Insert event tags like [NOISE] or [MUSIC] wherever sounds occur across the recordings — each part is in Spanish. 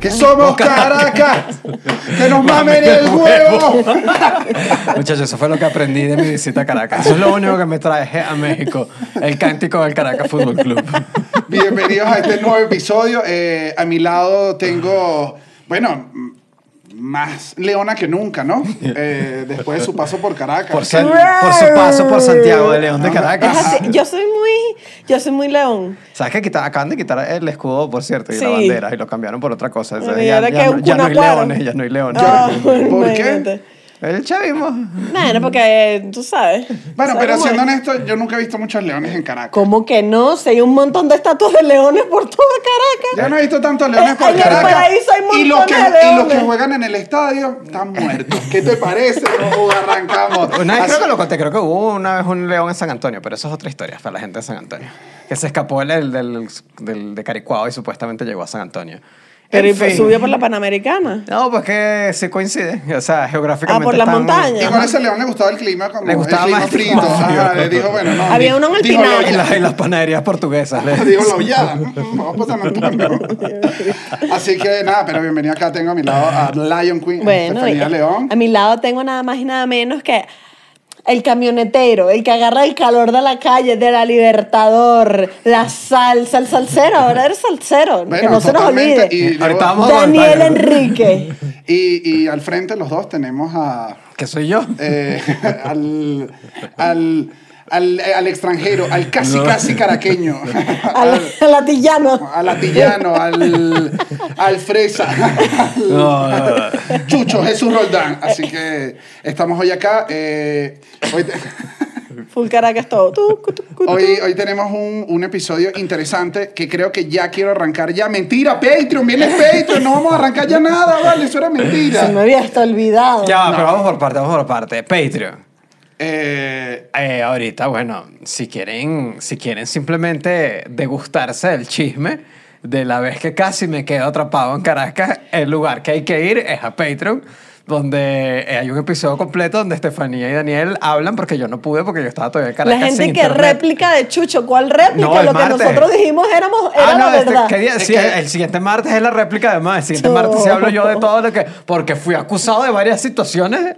que somos Caracas, que nos mamen el huevo. [LAUGHS] Muchachos, eso fue lo que aprendí de mi visita a Caracas. Eso es lo único que me traje a México, el cántico del Caracas Fútbol Club. Bienvenidos a este nuevo episodio. Eh, a mi lado tengo, bueno, más leona que nunca, ¿no? [LAUGHS] Eh, después de su paso por Caracas. Por, San- por su paso por Santiago de León de Caracas. así, Yo soy muy, yo soy muy león. ¿Sabes que quita- acaban de quitar el escudo, por cierto, y la Sí. bandera, y lo cambiaron por otra cosa? Entonces, ya, no, ya no hay leones, ya no hay leones. Ah, ¿Por qué? El chavismo. Bueno, porque eh, tú sabes. Bueno, ¿sabes pero siendo es? honesto, yo nunca he visto muchos leones en Caracas. ¿Cómo que no? Si hay un montón de estatuas de leones por toda Caracas. Ya no he visto tantos leones Eh, por en el Caracas. paraíso hay y, los que, montones de y los que leones. juegan en el estadio están muertos. ¿Qué te parece? O arrancamos. [LAUGHS] Una vez Así- creo que lo conté, creo que hubo una vez un león en San Antonio, pero eso es otra historia para la gente de San Antonio. Que se escapó del, del, del- de Caricuao y supuestamente llegó a San Antonio. Pero En pues fin. subió por la Panamericana. No, pues que se coincide. O sea, geográficamente. Ah, por la están- montaña. Igual a ese león le gustaba el clima como Le gustaba el clima más frito. clima frío. Ajá, le dijo, bueno, no. Había uno en el dijo Pinar. Y, olla- la- y las panaderías portuguesas. [LAUGHS] le- Digo la hollada, ¿no? Vamos San Antonio. Así que nada, pero bienvenido acá. Tengo a mi lado a Lion Queen, Bueno, Estefanía y- León. a mi lado tengo nada más y nada menos que el camionetero, el que agarra el calor de la calle, de la Libertador, la salsa, el salsero, ahora eres salsero, que no se nos olvide. y luego- Ahorita vamos a Daniel. Enrique. [LAUGHS] Y, y al frente, los dos, tenemos a. Que soy yo. eh, [LAUGHS] al, al, al, al extranjero, al casi, casi caraqueño. [LAUGHS] Al, al latillano. al atillano, al, al fresa, al No, no, no. Chucho Jesús Roldán. Así que estamos hoy acá. eh, hoy, te- [LAUGHS] Full Caracas todo. Hoy, hoy tenemos un, un episodio interesante que creo que ya quiero arrancar ya. Mentira, Patreon, viene Patreon, no vamos a arrancar ya nada, vale, eso era Se me mentira. había hasta olvidado. Ya, pero vamos por parte, vamos por parte. Patreon. Eh, Eh, ahorita, bueno, si quieren, si quieren simplemente degustarse del chisme de la vez que casi me quedo atrapado en Caracas, el lugar que hay que ir es a Patreon, donde hay un episodio completo donde Estefanía y Daniel hablan porque yo no pude porque yo estaba todavía en La Caracas gente sin que internet. réplica de Chucho, ¿cuál réplica? No, el Lo que nosotros dijimos éramos, era Ah, no, la este, verdad. ¿qué día? Sí, que- el siguiente martes es la réplica además. El siguiente No. martes sí hablo yo de todo lo que... Porque fui acusado de varias situaciones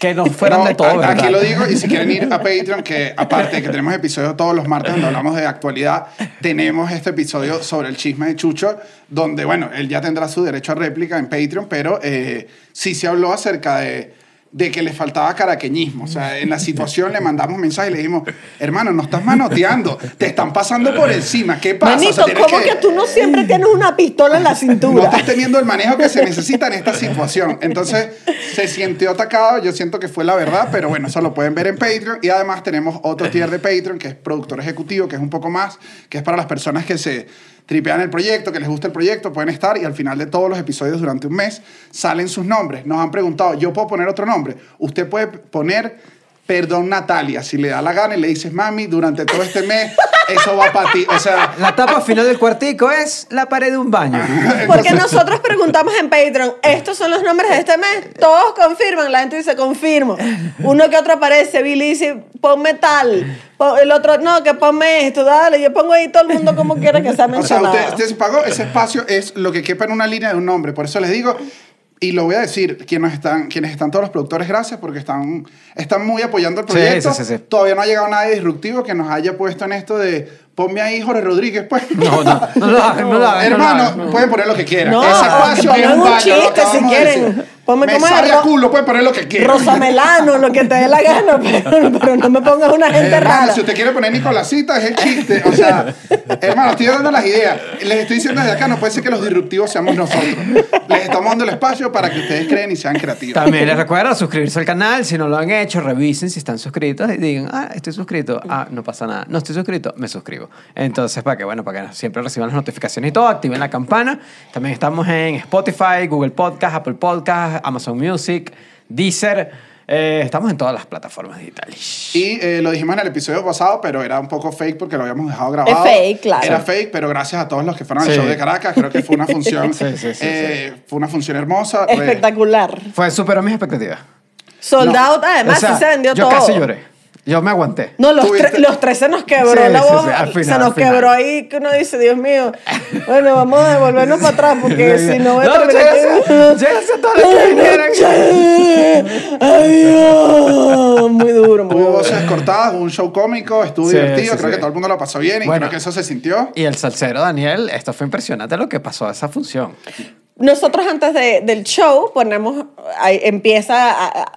que no fueran no, de todo, ¿verdad? Aquí lo digo, y si quieren ir a Patreon, que aparte de que tenemos episodios todos los martes donde hablamos de actualidad, tenemos este episodio sobre el chisme de Chucho, donde, bueno, él ya tendrá su derecho a réplica en Patreon, pero eh, sí se habló acerca de, de que le faltaba caraqueñismo. O sea, en la situación le mandamos mensaje y le dijimos, hermano, no estás manoteando, te están pasando por encima, ¿qué pasa? O Manito, sea, tienes ¿cómo que... tú no siempre tienes una pistola en la no cintura? estás teniendo el manejo que se necesita en esta situación. Entonces, se sintió atacado. Yo siento que fue la verdad, pero bueno, eso lo pueden ver en Patreon. Y además tenemos otro tier de Patreon, que es productor ejecutivo, que es un poco más, que es para las personas que se tripean el proyecto, que les gusta el proyecto, pueden estar y al final de todos los episodios durante un mes salen sus nombres. Nos han preguntado, ¿yo puedo poner otro nombre? Usted puede poner... Perdón, Natalia, si le da la gana y le dices, mami, durante todo este mes, eso va para ti. O sea, La tapa final del cuartico es la pared de un baño. Porque nosotros preguntamos en Patreon, estos son los nombres de este mes, todos confirman, la gente dice confirmo. Uno que otro aparece, Billy dice, ponme tal, el otro, no, que ponme esto, dale, yo pongo ahí todo el mundo como quiera que sea O sea, mencionado. usted, usted se pagó, ese espacio es lo que quepa en una línea de un nombre. Por eso les digo, y lo voy a decir, quienes están, quienes están todos los productores, gracias, porque están, están muy apoyando el proyecto. sí, sí, sí. Todavía no ha llegado nadie disruptivo que nos haya puesto en esto de, ponme ahí Jorge Rodríguez, pues. No, no, no no Hermano, pueden poner lo que quieran. No, es un baño, chiste si quieren. Ponme Me sabe a culo, pueden poner lo que quieran. Rosa Melano, lo que te dé la gana, pero, pero no me pongas una gente Hermano, rara. si usted quiere poner Nicolásita, es el chiste. O sea, hermano, estoy dando las ideas. Les estoy diciendo desde acá, no puede ser que los disruptivos seamos nosotros. Les estamos dando el espacio para que ustedes creen y sean creativos. También les recuerdo suscribirse al canal. Si no lo han hecho, revisen si están suscritos y digan, ah, estoy suscrito. Ah, no pasa nada. No estoy suscrito, me suscribo. Entonces, para que, bueno, para que siempre reciban las notificaciones y todo, activen la campana. También estamos en Spotify, Google Podcast, Apple Podcast, Amazon Music, Deezer. Eh, estamos en todas las plataformas digitales. Y eh, lo dijimos en el episodio pasado, pero era un poco fake porque lo habíamos dejado grabado. Es fake, claro. Era fake, pero gracias a todos los que fueron al Sí. show de Caracas, creo que fue una [LAUGHS] función, Sí, sí, sí, eh, fue una función hermosa. Espectacular. Fue, superó mis expectativas. Sold No. out, además, O sea, sí se vendió yo todo. casi lloré. Yo me aguanté. No, los, tre- los tres se nos quebró Sí, la sí, voz. sí, al final, se nos al final. quebró ahí que uno dice, Dios mío. Bueno, vamos a devolvernos para atrás porque si no voy a No, terminar llévense- todos los que [LAUGHS] vinieran. Adiós. Muy duro, muy Hubo duro. voces cortadas, hubo un show cómico, estuvo Sí, divertido, sí, creo sí. que todo el mundo lo pasó bien y Bueno. creo que eso se sintió. Y el salsero Daniel, esto fue impresionante lo que pasó a esa función. Nosotros antes de- del show ponemos, ahí empieza a- a-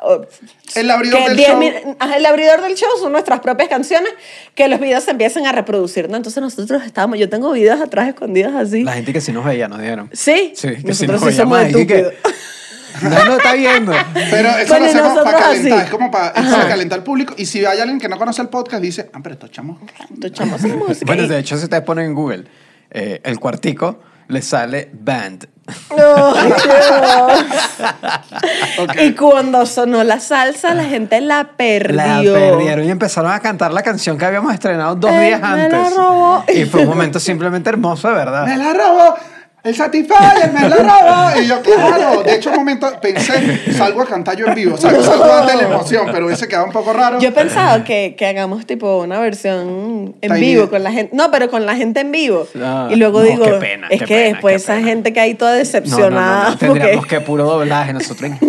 El abridor del 10 show. el abridor del show son nuestras propias canciones que los videos se empiezan a reproducir, ¿no? Entonces nosotros estábamos, yo tengo videos atrás escondidos así. La gente que sí nos veía nos dijeron. Sí, Sí, que sí nosotros nos sí que- estúpidos. [LAUGHS] No lo está viendo. Pero eso Bueno, lo hacemos para calentar, así. es como para, es para calentar al público. Y si hay alguien que no conoce el podcast, dice, ah, pero estos chamos. Estos chamos. Bueno, de hecho, si ustedes ponen en Google eh, el cuartico, le sale band. No, Dios. [LAUGHS] Y cuando sonó la salsa, la gente la perdió. La perdieron y empezaron a cantar la canción que habíamos estrenado dos Eh, días me antes. la robó. Y fue un momento simplemente hermoso, de ¡Me verdad. la robó! ¡El Satisfyer me la robó! Y yo, claro. De hecho, un momento pensé, salgo a cantar yo en vivo. O sea, salgo a la emoción, pero hubiese quedado un poco raro. Yo he pensado que, que hagamos tipo una versión en Tiny. vivo con la gente. No, pero con la gente en vivo. Ah, y luego no, digo, qué pena, es qué que pena, después qué esa pena. gente que hay toda No, no, no, decepcionada. no, tendríamos porque- que puro doblaje nosotros. [LAUGHS]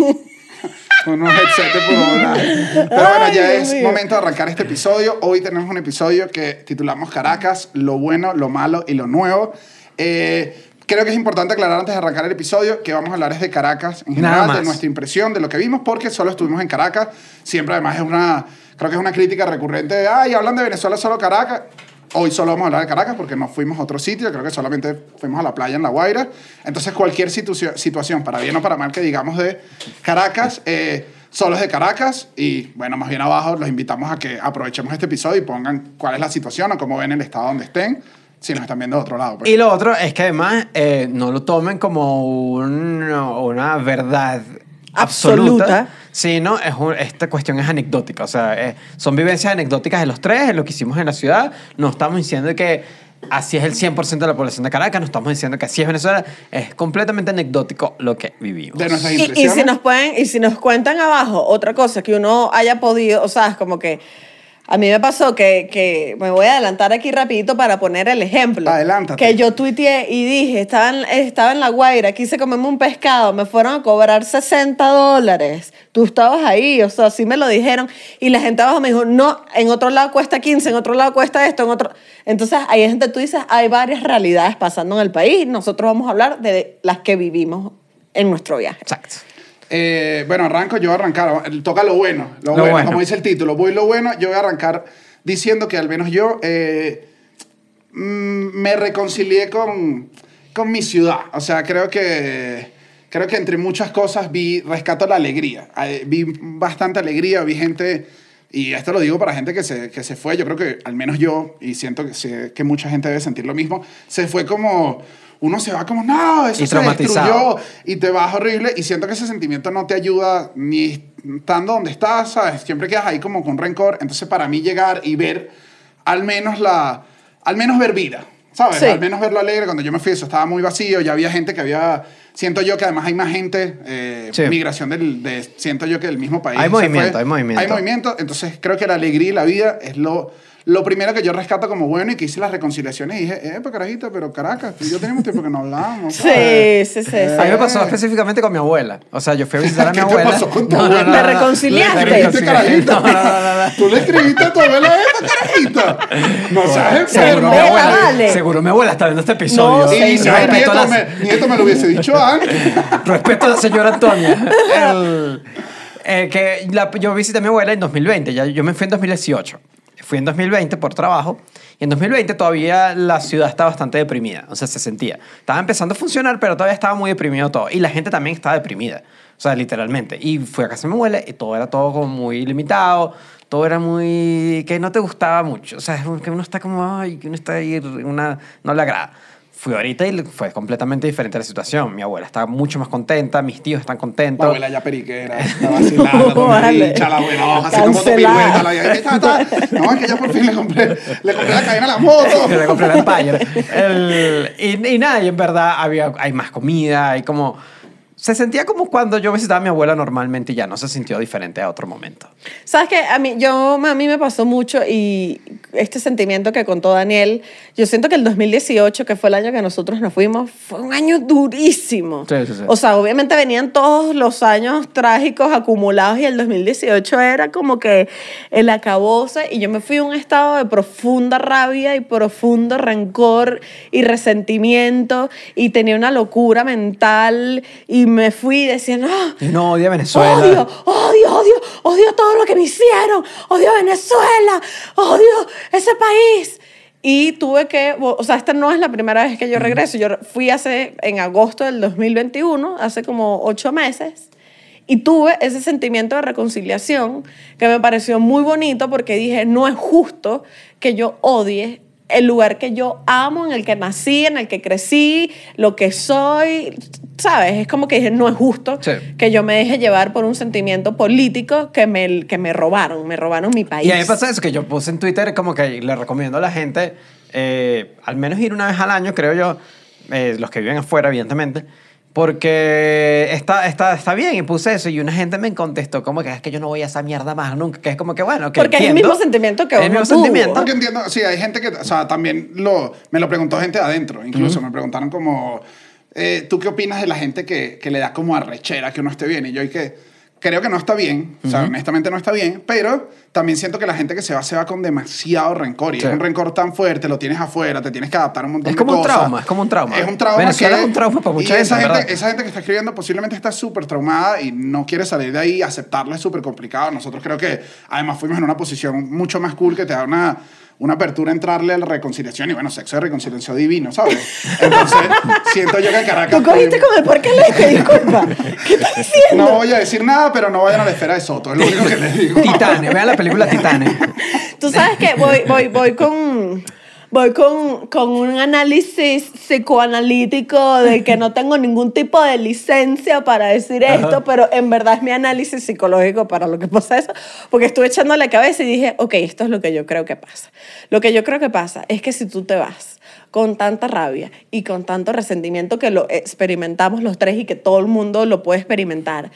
Unos headset de puro doblaje. Pero bueno, ya es momento de arrancar este episodio. Hoy tenemos un episodio que titulamos Caracas, lo bueno, lo malo y lo nuevo. Eh, creo que es importante aclarar antes de arrancar el episodio que vamos a hablar es de Caracas en general, de nuestra impresión, de lo que vimos, porque solo estuvimos en Caracas. Siempre además es una, creo que es una crítica recurrente de, ay, hablan de Venezuela solo Caracas. Hoy solo vamos a hablar de Caracas porque no fuimos a otro sitio, creo que solamente fuimos a la playa en La Guaira. Entonces cualquier situ- situación, para bien o para mal, que digamos de Caracas, eh, solo es de Caracas y bueno, más bien abajo los invitamos a que aprovechemos este episodio y pongan cuál es la situación o cómo ven el estado donde estén, si nos están viendo de otro lado. pues. Y lo otro es que además eh, no lo tomen como un- una verdad absoluta, Absoluta. sino es un- esta cuestión es anecdótica. O sea, eh, son vivencias anecdóticas de los tres, en lo que hicimos en la ciudad. No estamos diciendo que así es el 100% de la población de Caracas, no estamos diciendo que así es Venezuela. Es completamente anecdótico lo que vivimos. De nuestras Y, si nos pueden, y si nos cuentan abajo otra cosa que uno haya podido, o sea, es como que a mí me pasó que, que me voy a adelantar aquí rapidito para poner el ejemplo. Adelántate. Que yo tuiteé y dije, estaba en, estaba en La Guaira, quise comerme un pescado, me fueron a cobrar 60 dólares. Tú estabas ahí, o sea, así me lo dijeron. Y la gente abajo me dijo, no, en otro lado cuesta 15, en otro lado cuesta esto, en otro... Entonces, ahí es donde tú dices, hay varias realidades pasando en el país. Nosotros vamos a hablar de las que vivimos en nuestro viaje. Exacto. Eh, bueno, arranco, yo voy a arrancar. Toca lo bueno, lo, Lo bueno, bueno. como dice el título. Voy lo bueno, yo voy a arrancar diciendo que al menos yo eh, mm, me reconcilié con, con mi ciudad. O sea, creo que, creo que entre muchas cosas vi, rescato la alegría. Vi bastante alegría, vi gente, y esto lo digo para gente que se, que se fue, yo creo que al menos yo, y siento que, que mucha gente debe sentir lo mismo, se fue como... Uno se va como, no, eso Y se destruyó y te vas horrible y siento que ese sentimiento no te ayuda ni estando donde estás, ¿sabes? Siempre quedas ahí como con rencor. Entonces, para mí llegar y ver al menos la, al menos ver vida, ¿sabes? Sí. Al menos verlo alegre. Cuando yo me fui, eso estaba muy vacío, ya había gente que había, siento yo que además hay más gente, eh, Sí. migración del, de, siento yo que del mismo país. Hay movimiento, fue. hay movimiento. Hay movimiento, entonces creo que la alegría y la vida es lo... Lo primero que yo rescato como bueno y que hice las reconciliaciones y dije, eh, pues carajito, pero Caracas, tú y yo teníamos tiempo que no hablábamos. Sí, ¿sabes? sí, sí. sí. A mí me pasó específicamente con mi abuela. O sea, yo fui a visitar a mi ¿Qué abuela. pasó con tu No, abuela? ¿Te reconciliaste? No. ¿Tú le escribiste a tu abuela esta carajita? No seas Seguro enfermo. mi, Vela, abuela, vale. seguro mi abuela está viendo este episodio. No, Sí, nieto, me, nieto me lo hubiese dicho antes. respeto a la señora Antonia. [LAUGHS] El- eh, que la- yo visité a mi abuela en 2020. Ya, yo me fui en 2018. Fui en 2020 por trabajo. Y en 2020 todavía la ciudad estaba bastante deprimida. O sea, se sentía. Estaba empezando a funcionar, pero todavía estaba muy deprimido todo. Y la gente también estaba deprimida. O sea, literalmente. Y fui a casa de mi abuela y todo era todo como muy limitado. Todo era muy... que no te gustaba mucho. O sea, que uno está como... Ay, que uno está ahí... Una, no le agrada. Fui ahorita y fue completamente diferente la situación. Mi abuela está mucho más contenta, mis tíos están contentos. abuela ya periquera, [LAUGHS] está vacilando, No, vale. bicha, la abuela, haciendo Cancelada. motopirueta, la está, está. No, es que ya por fin le compré, le compré la cadena a la moto. [LAUGHS] le compré la Empire. El- y, y nada, y en verdad había, hay más comida, hay como... Se sentía como cuando yo visitaba a mi abuela normalmente y ya no se sintió diferente a otro momento. ¿Sabes qué? A mí, yo, a mí me pasó mucho y este sentimiento que contó Daniel, yo siento que el 2018, que fue el año que nosotros nos fuimos, fue un año durísimo. Sí, sí, sí. O sea, obviamente venían todos los años trágicos acumulados y el 2018 era como que el acabose y yo me fui a un estado de profunda rabia y profundo rencor y resentimiento y tenía una locura mental y me fui diciendo, "Ah, Y no odia Venezuela. Odio, odio, odio, odio todo lo que me hicieron. Odio Venezuela. Odio ese país. Y tuve que, o sea, esta no es la primera vez que yo regreso. Yo fui hace, en agosto del 2021, hace como ocho meses. Y tuve ese sentimiento de reconciliación que me pareció muy bonito porque dije, no es justo que yo odie el lugar que yo amo, en el que nací, en el que crecí, lo que soy, ¿sabes? Es como que dije, no es justo Sí. que yo me deje llevar por un sentimiento político que me, que me robaron, me robaron mi país. Y a mí pasa eso, que yo puse en Twitter como que le recomiendo a la gente eh, al menos ir una vez al año, creo yo, eh, los que viven afuera, evidentemente, porque está, está, está bien y puse eso y una gente me contestó como que es que yo no voy a esa mierda más nunca, que es como que bueno, que Porque es el entiendo. mismo sentimiento que Es el uno mismo tuvo. sentimiento. Porque entiendo, sí, hay gente que, o sea, también lo, me lo preguntó gente de adentro, incluso me preguntaron como, eh, ¿tú qué opinas de la gente que, que le da como arrechera que uno esté bien? Y yo, y que creo que no está bien, o sea, honestamente no está bien, pero también siento que la gente que se va, se va con demasiado rencor, y Sí. es un rencor tan fuerte, lo tienes afuera, te tienes que adaptar a un montón Es de como un cosas. trauma, es como un trauma. Es un trauma. Venezuela que- es un trauma para mucha y esa gente, gente, ¿verdad? esa gente que está escribiendo posiblemente está súper traumada y no quiere salir de ahí, aceptarlo es súper complicado. Nosotros creo que además fuimos en una posición mucho más cool que te da una, una apertura a entrarle a la reconciliación y bueno, sexo de reconciliación divino, ¿sabes? Entonces, [LAUGHS] siento yo que en Caracas... Tú cogiste con el por qué le disculpa. ¿Qué estás diciendo? No voy a decir nada, pero no vayan a la esfera de Soto, es lo único que les digo. Titanes, vean la película Titanes. Tú sabes que voy, voy, voy con. Voy con, con un análisis psicoanalítico de que no tengo ningún tipo de licencia para decir esto, pero en verdad es mi análisis psicológico para lo que pasa eso, porque estuve echando la cabeza y dije, ok, esto es lo que yo creo que pasa. Lo que yo creo que pasa es que si tú te vas con tanta rabia y con tanto resentimiento que lo experimentamos los tres y que todo el mundo lo puede experimentar,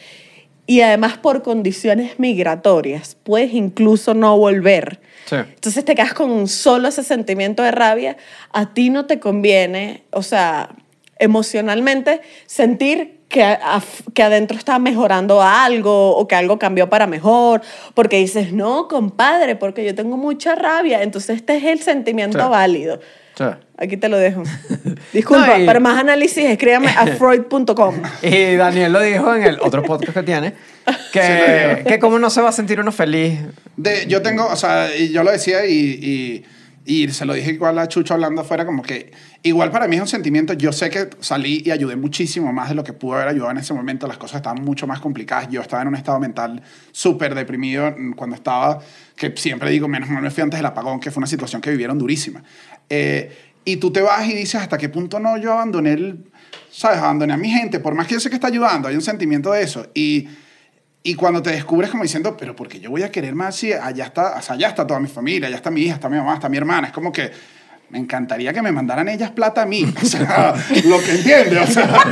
y además por condiciones migratorias, puedes incluso no volver. Sí. Entonces te quedas con solo ese sentimiento de rabia. A ti no te conviene, o sea, emocionalmente, sentir que, af- que adentro está mejorando algo o que algo cambió para mejor, porque dices, no, compadre, porque yo tengo mucha rabia. Entonces este es el sentimiento Sí. válido. Sí. Aquí te lo dejo. [LAUGHS] Disculpa, No, y- para más análisis escríbame a [LAUGHS] freud.com. Y Daniel lo dijo en el otro podcast que tiene, [LAUGHS] que, que cómo no se va a sentir uno feliz. De, yo tengo, o sea, y yo lo decía y, y, y se lo dije igual a Chucho hablando afuera, como que igual para mí es un sentimiento, yo sé que salí y ayudé muchísimo más de lo que pude haber ayudado en ese momento, las cosas estaban mucho más complicadas, yo estaba en un estado mental súper deprimido cuando estaba, que siempre digo, menos mal me fui antes del apagón, que fue una situación que vivieron durísima. Eh, y tú te vas y dices, ¿hasta qué punto no yo abandoné el, sabes, abandoné a mi gente? Por más que yo sé que está ayudando, hay un sentimiento de eso. Y... Y cuando te descubres como diciendo, pero ¿por qué yo voy a querer más si allá está, o sea, allá está toda mi familia, allá está mi hija, está mi mamá, está mi hermana? Es como que me encantaría que me mandaran ellas plata a mí. [LAUGHS] O sea, lo que entiende, o sea,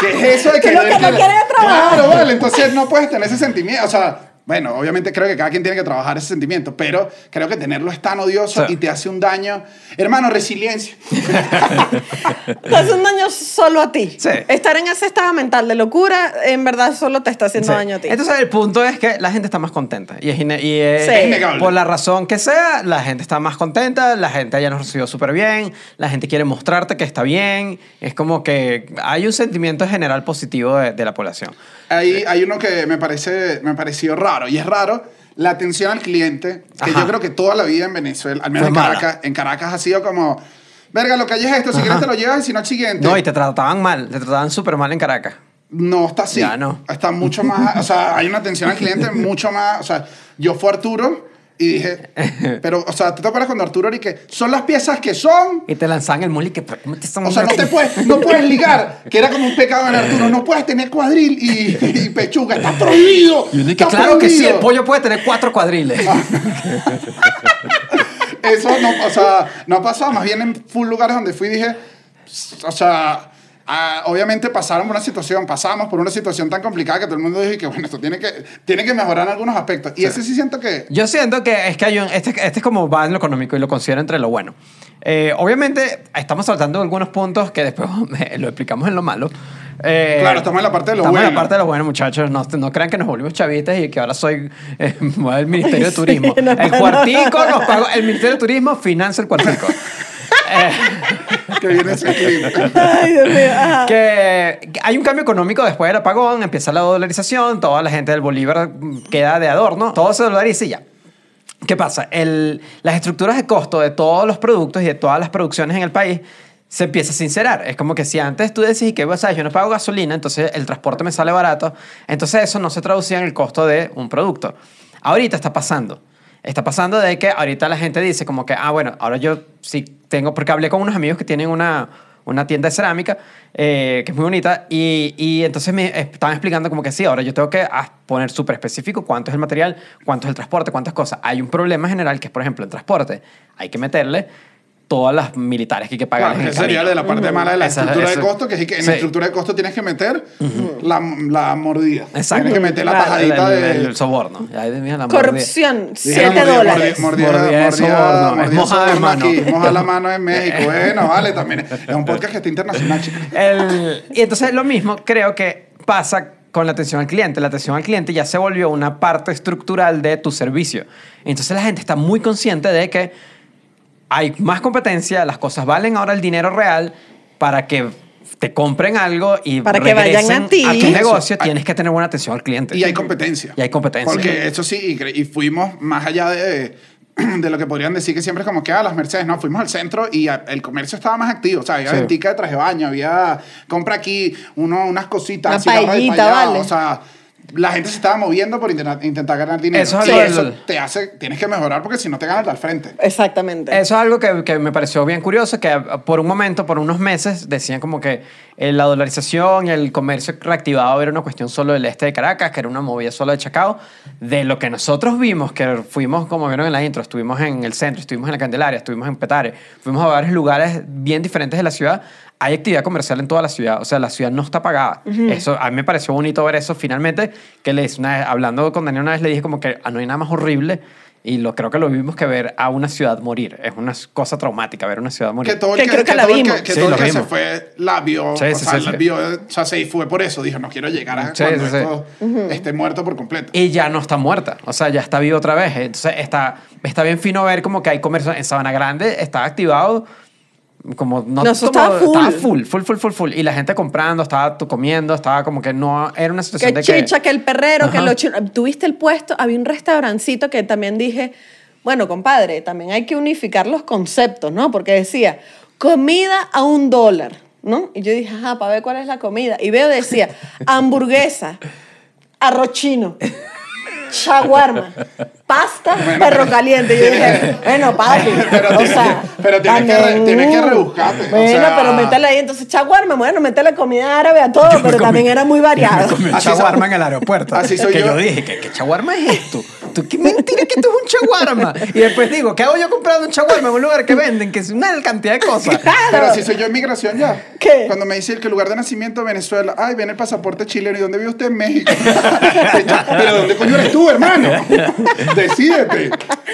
que es eso de Que [LAUGHS] que... lo que no quiere trabajar. Claro, vale, entonces no puedes tener ese sentimiento, o sea... Bueno, obviamente creo que cada quien tiene que trabajar ese sentimiento, pero creo que tenerlo es tan odioso Sí. y te hace un daño. Hermano, resiliencia. [LAUGHS] Te hace un daño solo a ti. Sí. Estar en ese estado mental de locura, en verdad, solo te está haciendo Sí. daño a ti. Entonces el punto es que la gente está más contenta. Y es, y es- Sí. Es innegable. por la razón que sea, la gente está más contenta, la gente ya nos recibió súper bien, la gente quiere mostrarte que está bien. Es como que hay un sentimiento general positivo de, de la población. Hay, hay uno que me, parece, me pareció raro, y es raro, la atención al cliente, que Ajá. yo creo que toda la vida en Venezuela, al menos Fue en mala. Caracas, en Caracas ha sido como, verga, lo que hay es esto, si quieres te lo llevas y si no, el siguiente. No, y te trataban mal, te trataban súper mal en Caracas. No está así. Ya no. Está mucho más, o sea, hay una atención al cliente [LAUGHS] mucho más, o sea, yo fui Arturo y dije, [LAUGHS] pero, o sea, ¿tú te acuerdas cuando Arturo y que son las piezas que son? Y te lanzaban el muli que "¿Pero ¿cómo te estamos O sea, no te puedes, no puedes [LAUGHS] ligar, que era como un pecado en Arturo, no puedes tener cuadril y, y pechuga, está prohibido. Y y que está claro que sí, el prohibido". pollo puede tener cuatro cuadriles. [LAUGHS] Eso no, o sea, no ha pasado, más bien en full lugares donde fui dije, o sea, ah, obviamente pasaron por una situación, pasamos por una situación tan complicada que todo el mundo dijo que, bueno, esto tiene que, tiene que mejorar en algunos aspectos. Y ese sí siento que... Yo siento que es que hay un, este, este es como va en lo económico y lo considero entre lo bueno. Eh, obviamente estamos saltando algunos puntos que después [LAUGHS] lo explicamos en lo malo. Eh, Claro, estamos en la parte de lo estamos en bueno. la parte de lo bueno, muchachos. No, no crean que nos volvimos chavistas y que ahora soy eh, [LAUGHS] al Ministerio de Sí, Turismo. no, el no, cuartico no. nos pagó, el Ministerio de Turismo financia el cuartico. [LAUGHS] que viene ese clip. [LAUGHS] Ay, Dios mío. ajá. que que hay un cambio económico después del apagón, empieza la dolarización, toda la gente del Bolívar queda de adorno, todo se dolariza y ya. ¿Qué pasa? El- las estructuras de costo de todos los productos y de todas las producciones en el país se empieza a sincerar. Es como que si antes tú decís que o sea, yo no pago gasolina, entonces el transporte me sale barato, entonces eso no se traducía en el costo de un producto. Ahorita está pasando. Está pasando de que ahorita la gente dice como que, ah, bueno, ahora yo sí tengo, porque hablé con unos amigos que tienen una, una tienda de cerámica eh, que es muy bonita y, y entonces me estaban explicando como que sí, ahora yo tengo que poner súper específico cuánto es el material, cuánto es el transporte, cuántas cosas. Hay un problema general que es, por ejemplo, el transporte. Hay que meterle todas las militares que hay que pagar. Claro, el sería de la parte mala de la Esa- estructura eso- de costo, que es que en sí. la estructura de costo tienes que meter la, la mordida. Exacto. Tienes que meter la Claro, tajadita el, de... el- el soborno. Ay, Dios mío, la mordida. Corrupción, Dijeron 7 mordida, dólares. Mordida, Mordida mordida, de soborno, es mordida mojada de soborno mano. aquí, moja la mano en México. [LAUGHS] Bueno, vale, también. Es un podcast que está internacional, chicos. El- y entonces lo mismo creo que pasa con la atención al cliente. La atención al cliente ya se volvió una parte estructural de tu servicio. Entonces la gente está muy consciente de que hay más competencia, las cosas valen ahora el dinero real para que te compren algo y Para que vayan a ti. tu negocio, Eso. tienes que tener buena atención al cliente. Y hay competencia. Y hay competencia. Porque eso sí, y, fuimos más allá de, [CLEARS THROAT] de lo que podrían decir que siempre es como que a las Mercedes, no, fuimos al centro y a- el comercio estaba más activo. O sea, había Sí. ventica de traje de baño, había compra aquí, uno, unas cositas, Una paellita, vale. O sea, la gente se estaba moviendo por intentar, intentar ganar dinero. Eso es Y algo eso te hace, tienes que mejorar porque si no te ganas al frente. Exactamente. Eso es algo que, que me pareció bien curioso, que por un momento, por unos meses, decían como que la dolarización y el comercio reactivado era una cuestión solo del este de Caracas, que era una movida solo de Chacao. De lo que nosotros vimos, que fuimos, como vieron en la intro, estuvimos en el centro, estuvimos en la Candelaria, estuvimos en Petare, fuimos a varios lugares bien diferentes de la ciudad. Hay actividad comercial en toda la ciudad, o sea, la ciudad no está pagada. Eso, a mí me pareció bonito ver eso finalmente, que les, una vez- hablando con Daniel una vez le dije como que ah, no hay nada más horrible y lo creo que lo vimos que ver a una ciudad morir. Es una cosa traumática ver una ciudad morir. Que todo el Que que, creo que que la todo el vimos. que, que Sí, todo el lo que se vimos. fue la vio, Sí, o sí, sea, sí, la sí. vio, o sea, se fue por eso, dijo, no quiero llegar a Sí, cuando sí, sí. esto esté muerto por completo. Y ya no está muerta, o sea, ya está viva otra vez. Entonces está, está bien fino ver como que hay comercio en Sabana Grande, está activado como no, No, eso como- estaba full. estaba full, full, full, full, full. Y la gente comprando, estaba tú comiendo, estaba como que no, era una situación Que de que... chicha, que el perrero, que lo chino. Tuviste el puesto, había un restaurancito que también dije, bueno, compadre, también hay que unificar los conceptos, ¿no? Porque decía, comida a un dólar, ¿no? Y yo dije, ajá, para ver cuál es la comida. Y veo, decía, hamburguesa, arroz chino, shawarma, pasta, perro caliente. Y yo dije, [LAUGHS] bueno, papi, Pero o tienes sea, que- pero tienes que tienes que rebuscarte, o Bueno, sea- pero métele ahí, entonces shawarma, bueno, métele comida árabe a todo, pero también era muy variado. Así soy- en el aeropuerto. así soy que yo. yo. dije, ¿qué, qué chaguarma es esto? ¿Tú, ¿Qué mentira que esto es un chaguarma? Y después digo, ¿qué hago yo comprando un chaguarma en un lugar que venden? Que es una cantidad de cosas. [LAUGHS] Pero si soy yo en migración ya. ¿Qué? Cuando me dice que el lugar de nacimiento Venezuela, ay, viene el pasaporte chileno. ¿Y dónde vive usted? En México. [LAUGHS] Pero ¿dónde coño eres tú, hermano? [LAUGHS] Decídete.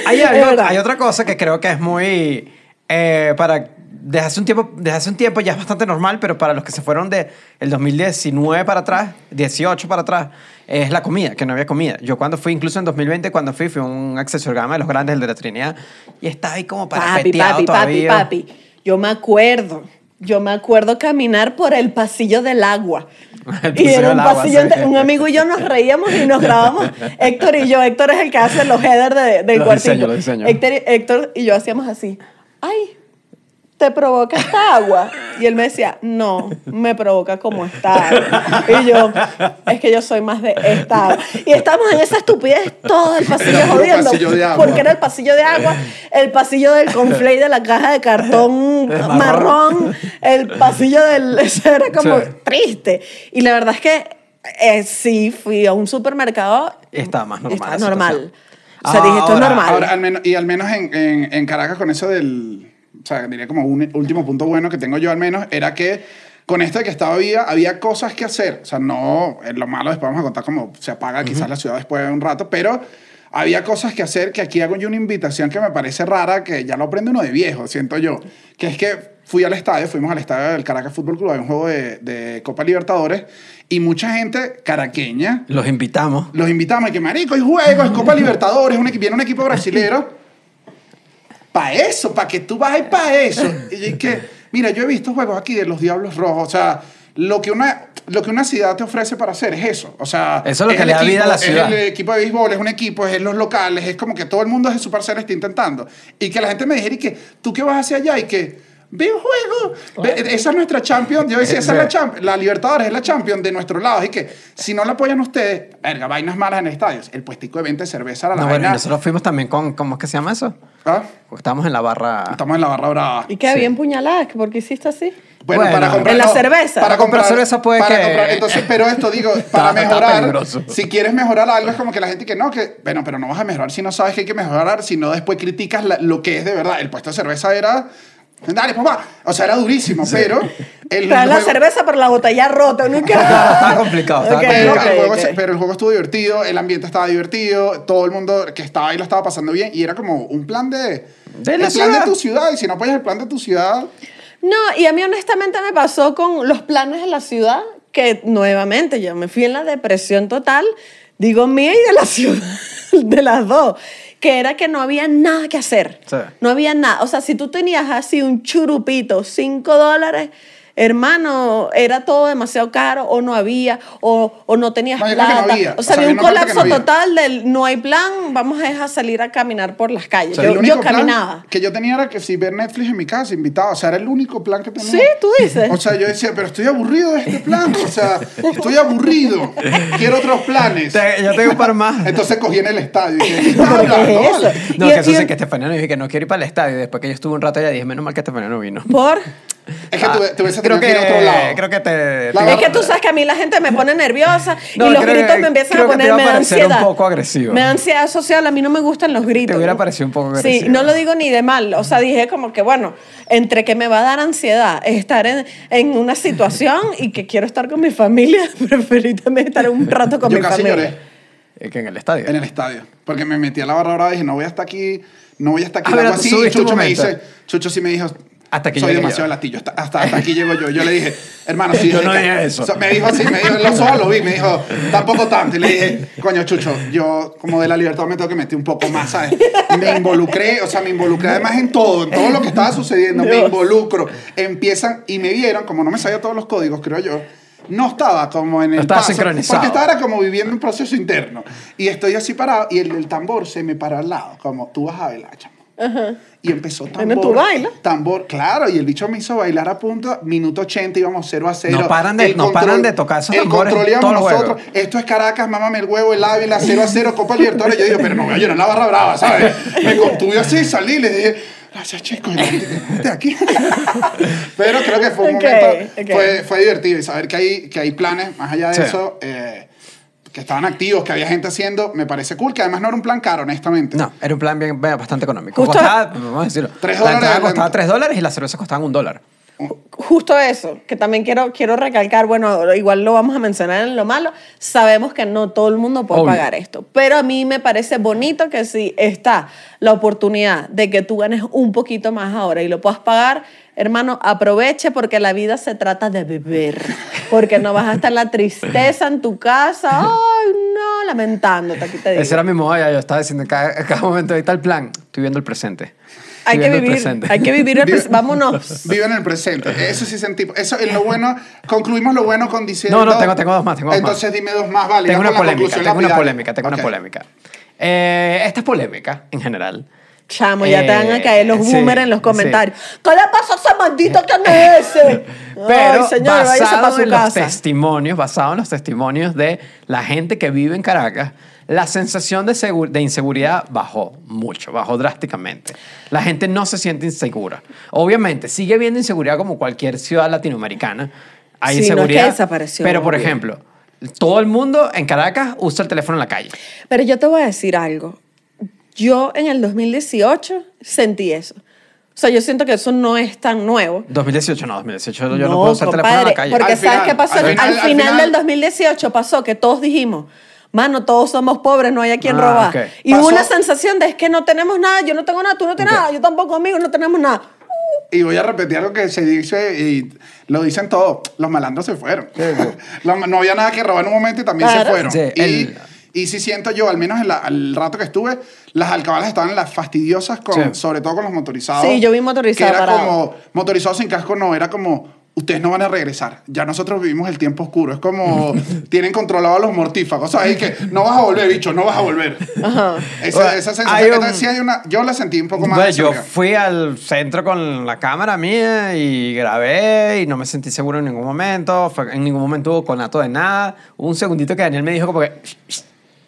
Hay, algo- hay otra cosa que creo que es muy... eh, para, desde, hace un tiempo, desde hace un tiempo ya es bastante normal, pero para los que se fueron de el 2019 para atrás, 18 para atrás, es la comida, que no había comida. Yo cuando fui, incluso en 2020, cuando fui, fui a un acceso al gama de los grandes, el de la Trinidad, y estaba ahí como para Papi, papi, papi, papi. Yo me acuerdo. Yo me acuerdo caminar por el pasillo del agua. [LAUGHS] Y era un pasillo, entre- un amigo y yo nos reíamos y nos grabamos. [LAUGHS] Héctor y yo, Héctor es el que hace los headers de- del Los cuartito. diseños, los diseños. Héctor, Héctor y yo hacíamos así. Ay, ¿te provoca esta agua? Y él me decía, no, me provoca como esta agua. Y yo, es que yo soy más de esta agua. Y estamos en esa estupidez todo el pasillo Era jodiendo. pasillo de agua. Porque era el pasillo de agua, el pasillo del conflay de la caja de cartón Marrón. marrón, el pasillo del... Eso era como Sí. triste. Y la verdad es que eh, sí, fui a un supermercado. Estaba más normal Estaba la normal. O sea, dije, esto es Ahora- normal. Ahora, al menos, y al menos en, en, en Caracas con eso del... O sea, diría como un último punto bueno que tengo yo al menos, era que con esto de que estaba viva, había cosas que hacer. O sea, no, eh, lo malo después vamos a contar cómo se apaga quizás la ciudad después de un rato, pero había cosas que hacer que aquí hago yo una invitación que me parece rara, que ya lo aprende uno de viejo, siento yo, que es que fui al estadio, fuimos al estadio del Caracas Fútbol Club, hay un juego de, de Copa Libertadores, y mucha gente caraqueña Los invitamos. los invitamos y que marico, hay juegos, es Copa Libertadores, un viene un equipo brasilero. Para eso, para que tú vayas para eso. Y es que, mira, yo he visto juegos aquí de los Diablos Rojos, o sea, lo que una, lo que una ciudad te ofrece para hacer es eso. O sea, Eso es lo que le da vida a la ciudad. Es el equipo de béisbol, es un equipo, es los locales, es como que todo el mundo desde su parcela está intentando. Y que la gente me dijera y que, ¿tú qué vas hacia allá? Y que, ve un juego. Ve- esa es nuestra champion. Yo decía, esa es la champion. La Libertadores es la champion de nuestro lado. Y que, si no la apoyan ustedes, verga, vainas malas en estadios. El puestico de venta de cerveza era la No, bueno, vaina. nosotros fuimos también con, ¿cómo es que se llama eso? ¿Ah? Estábamos en la barra. Estamos en la barra brava. ¿Y qué había empuñaladas? ¿Por qué hiciste así? Bueno, Bueno, para comprar. en la no, cerveza. Para comprar cerveza puede para que- comprar- entonces, pero esto digo, [LAUGHS] para mejorar. peligroso. Si quieres mejorar algo, es como que la gente que no, que. Bueno, pero no vas a mejorar si no sabes que hay que mejorar, si no después criticas la- lo que es de verdad. El puesto de cerveza era. Dale, papá. O sea, era durísimo, pero. El Trae la juego- cerveza, pero la botella rota. ¿no? [LAUGHS] Está complicado, está Ok, Pero, ok, el juego, ok. se- pero el juego estuvo divertido, el ambiente estaba divertido, todo el mundo que estaba ahí lo estaba pasando bien y era como un plan de. De el la plan ciudad. de tu ciudad y si no apoyas el plan de tu ciudad. No, y a mí honestamente me pasó con los planes de la ciudad, que nuevamente yo me fui en la depresión total, digo mía y de la [LAUGHS] ciudad, de las dos, que era que no había nada que hacer. Sí. No había nada. O sea, si tú tenías así un churupito, cinco dólares, hermano, era todo demasiado caro, o no había, o, o no tenías No, que no plata. había. O O sea, había un colapso no había. total del no hay plan, vamos a salir a caminar por las calles. O sea, yo el único yo plan caminaba. que yo tenía era que si ver Netflix en mi casa, invitado. O sea, era el único plan que tenía. Sí, tú dices. O sea, yo decía, pero estoy aburrido de este plan. O sea, estoy aburrido. Quiero otros planes. Te- yo tengo un par más. Entonces cogí en el estadio y dije, [LAUGHS] ¿qué estás ¿Pero qué hablando? es vale?" eso? No, Y- que eso y- sí, que Estefanía no dije que no quiero ir para el estadio. y Después que yo estuve un rato allá, dije, menos mal que Estefanía no vino. Por... Es que tuve, tuviese creo tenido que ir a otro lado. Creo que te... Es que tú sabes que a mí la gente me pone nerviosa No, y los creo gritos que- me empiezan creo a que te poner, iba a me da parecer un ansiedad. poco agresivo. Me da ansiedad social, a mí no me gustan los gritos. Te hubiera parecido un poco Sí, agresivo. no lo digo ni de mal, o sea, dije como que bueno, entre que me va a dar ansiedad estar en, en una situación y que quiero estar con mi familia, [LAUGHS] preferí también estar un rato con Yo mi casi familia. lloré Que en el estadio. en el estadio. Porque me metí a la barra brava y dije, no voy hasta aquí, no voy hasta aquí. Ah, algo mira, tú así. Chucho me dice, Chucho sí me dijo, Hasta aquí soy demasiado yo. latillo. Hasta, hasta, hasta aquí llego yo. Yo le dije, hermano, sí. [LAUGHS] Yo no que- dije eso. me dijo así, me dijo, los ojos lo vi, me dijo, tampoco tanto. Y le dije, coño, Chucho, yo como de la libertad me tengo que meter un poco más, ¿sabes? Me involucré, o sea, me involucré además en todo, en todo lo que estaba sucediendo, me Dios. involucro. Empiezan y me vieron, como no me sabía todos los códigos, creo yo, no estaba como en el estaba paso, sincronizado. Porque estaba era como viviendo un proceso interno. Y estoy así parado y el, el tambor se me paró al lado, como tú vas a bailar, chamo. Y empezó tambor. ¿tú bailas? Tambor, claro, y el bicho me hizo bailar a punto, minuto 80, íbamos 0 a 0. No paran de- no paran de tocar esos El tambores todo nosotros. juego. Esto es Caracas, mámame el huevo, el Ávila, 0 a 0, Copa Libertadores. Yo digo, pero no voy a llorar la barra brava, ¿sabes? Me contuve así, salí y le dije, gracias chicos, "Vente aquí. [LAUGHS] pero creo que fue un momento. Fue, fue divertido y saber que hay, que hay planes, más allá de Sí. eso, eh, que estaban activos, que había gente haciendo, me parece cool, que además no era un plan caro, honestamente. No, era un plan bien, bien- bastante económico. Justo- Costaba, vamos a decirlo, Tres la dólares entrada costaba entrada. 3 dólares y las cervezas costaban un dólar. Justo eso, que también quiero, quiero recalcar, bueno, igual lo vamos a mencionar en lo malo, sabemos que no todo el mundo puede Obvio. pagar esto, pero a mí me parece bonito que si está la oportunidad de que tú ganes un poquito más ahora y lo puedas pagar, hermano, aproveche porque la vida se trata de beber, porque no vas a estar la tristeza en tu casa, ay, no, lamentándote, aquí te digo. Ese era mi modo, ya yo estaba diciendo en cada, cada momento, ahí está el plan, estoy viendo el presente. hay que vivir, presente. hay que vivir el [LAUGHS] Vive- pres- vámonos. Vive en el presente. Eso sí sentí. Eso es lo bueno. Concluimos lo bueno con diciendo. No, no, tengo- tengo dos más, tengo dos Entonces más. dime dos más, vale. Tengo una con la polémica, conclusión tengo una polémica, tengo Ok. una polémica. Eh, esta es polémica, en general. Chamo, ya te van a Eh, caer los sí, boomers en los sí. comentarios. ¿Qué le pasa a ese maldito que no es ese? [LAUGHS] Pero Ay, señor, basado para su en los testimonios, basado en los testimonios de la gente que vive en Caracas, la sensación de, segu- de inseguridad bajó mucho, bajó drásticamente. La gente no se siente insegura. Obviamente, sigue habiendo inseguridad como cualquier ciudad latinoamericana. Hay Sí, no es que inseguridad. desapareció, Pero, por obvio. ejemplo, todo el mundo en Caracas usa el teléfono en la calle. Pero yo te voy a decir algo. Yo en el 2018 sentí eso. O sea, yo siento que eso no es tan nuevo. 2018 no, 2018 yo no, puedo usar teléfono en la calle. Porque Al ¿sabes final, qué pasó? al Al final, final, al final- del 2018 pasó que todos dijimos, mano, todos somos pobres, no hay a quien Ah, robar. ok. Y hubo una sensación de es que no tenemos nada, yo no tengo nada, tú no tienes Ok. nada, yo tampoco amigo, no tenemos nada. Y voy a repetir algo que se dice y lo dicen todos. Los malandros se fueron. [LAUGHS] Los- no había nada que robar en un momento y también Claro. se fueron. Sí, y, el- y sí siento yo, al menos en la- al rato que estuve, las alcabalas estaban las fastidiosas, con, Sí. sobre todo con los motorizados. Sí, yo vi motorizado Que era parado. como, motorizados sin casco no, era como... Ustedes no van a regresar. Ya nosotros vivimos el tiempo oscuro. Es como [LAUGHS] tienen controlado a los mortífagos. O sea, es que no vas a volver, bicho, no vas a volver. Ajá. Esa, Bueno, esa hay sensación. un- entonces, sí hay una, yo la sentí un poco más. Bueno, de yo fui al centro con la cámara mía y grabé y no me sentí seguro en ningún momento. Fue- en ningún momento hubo conato de nada. Hubo un segundito que Daniel me dijo como que...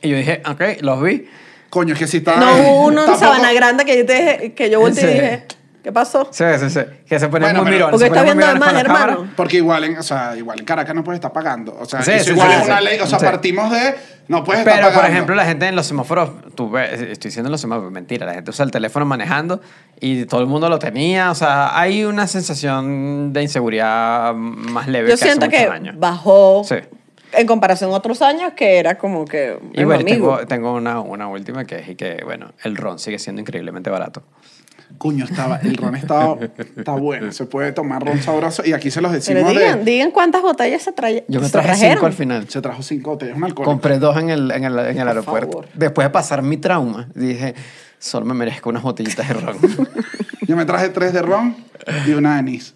Y yo dije, ok, los vi. Coño, es que si está. No hubo uno en Sabana Grande que yo, te dije, que yo volteé y Sí. dije, ¿qué pasó? Sí, sí, sí. Que se ponen Bueno, muy pero- mirones. Porque se ponen está muy viendo mirones más, con la cámara. hermano. Porque igual en, o sea, igual en Caracas no puedes estar pagando. O sea, Sí, eso sí, igual sí, es sí. una ley. O sea, Sí. partimos de. No puedes estar Pero, pagando. por ejemplo, la gente en los semáforos, tú ves, estoy diciendo en los semáforos, mentira, la gente usa el teléfono manejando y todo el mundo lo tenía. O sea, hay una sensación de inseguridad más leve Yo que siento hace que muchos años. bajó Sí. En comparación a otros años que era como que Y bueno, amigo. tengo, tengo una, una última que es y que, bueno, el ron sigue siendo increíblemente barato. Coño, estaba, el ron estaba, está bueno. Se puede tomar ron sabroso. Y aquí se los Pero decimos digan, de. digan cuántas botellas se trajeron. Yo me traje cinco al final. Se trajo cinco botellas, un alcohol. Compré dos en el, en el, en el aeropuerto. favor. Después de pasar mi trauma, dije, solo me merezco unas botellitas de ron. [LAUGHS] Yo me traje tres de ron y una de anís.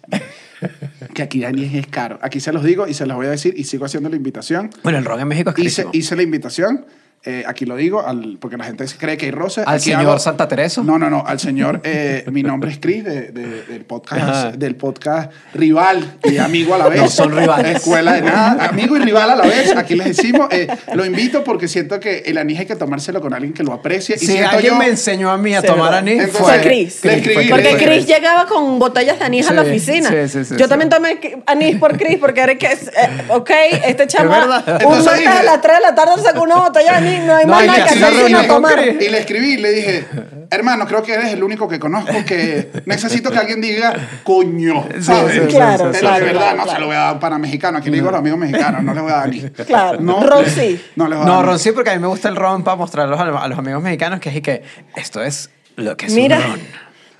[LAUGHS] Que aquí anís es caro. Aquí se los digo y se los voy a decir y sigo haciendo la invitación. bueno, el ron en México es Hice, carísimo. hice la invitación. Eh, aquí lo digo, al- porque la gente cree que hay roce. ¿Al Aquí señor Santa Teresa? No, no, no, al señor. eh, mi nombre es Chris, de- de- del, podcast, del podcast rival y amigo a la vez. No son rivales. Escuela de nada, amigo y rival a la vez. Aquí les decimos. eh, lo invito porque siento que el anís hay que tomárselo con alguien que lo aprecie. Y Si alguien yo, me enseñó a mí a tomar anís, Entonces, fue Chris. Escribí, Porque fue Chris llegaba con botellas de anís a la oficina. sí, sí, sí, Yo sí. también tomé anís por Chris porque era que, es, eh, ok, este [LAUGHS] chamo, verdad. un martes a las 3 de la tarde sacó una botella de anís, no hay No, más y nada que hacer sino tomar. Y le escribí y le dije, hermano, creo que eres el único que conozco que necesito que alguien diga coño. ¿sabes? sí, sí, Claro, Pero claro, de verdad, claro, no claro. se lo voy a dar para mexicano. Aquí le digo a los amigos mexicanos, no les voy a dar ni. Claro. No, Ron sí. No les voy a No, dar ron sí, porque a mí me gusta el ron para mostrarlos a los, a los amigos mexicanos, que es que esto es lo que es Mira, un ron.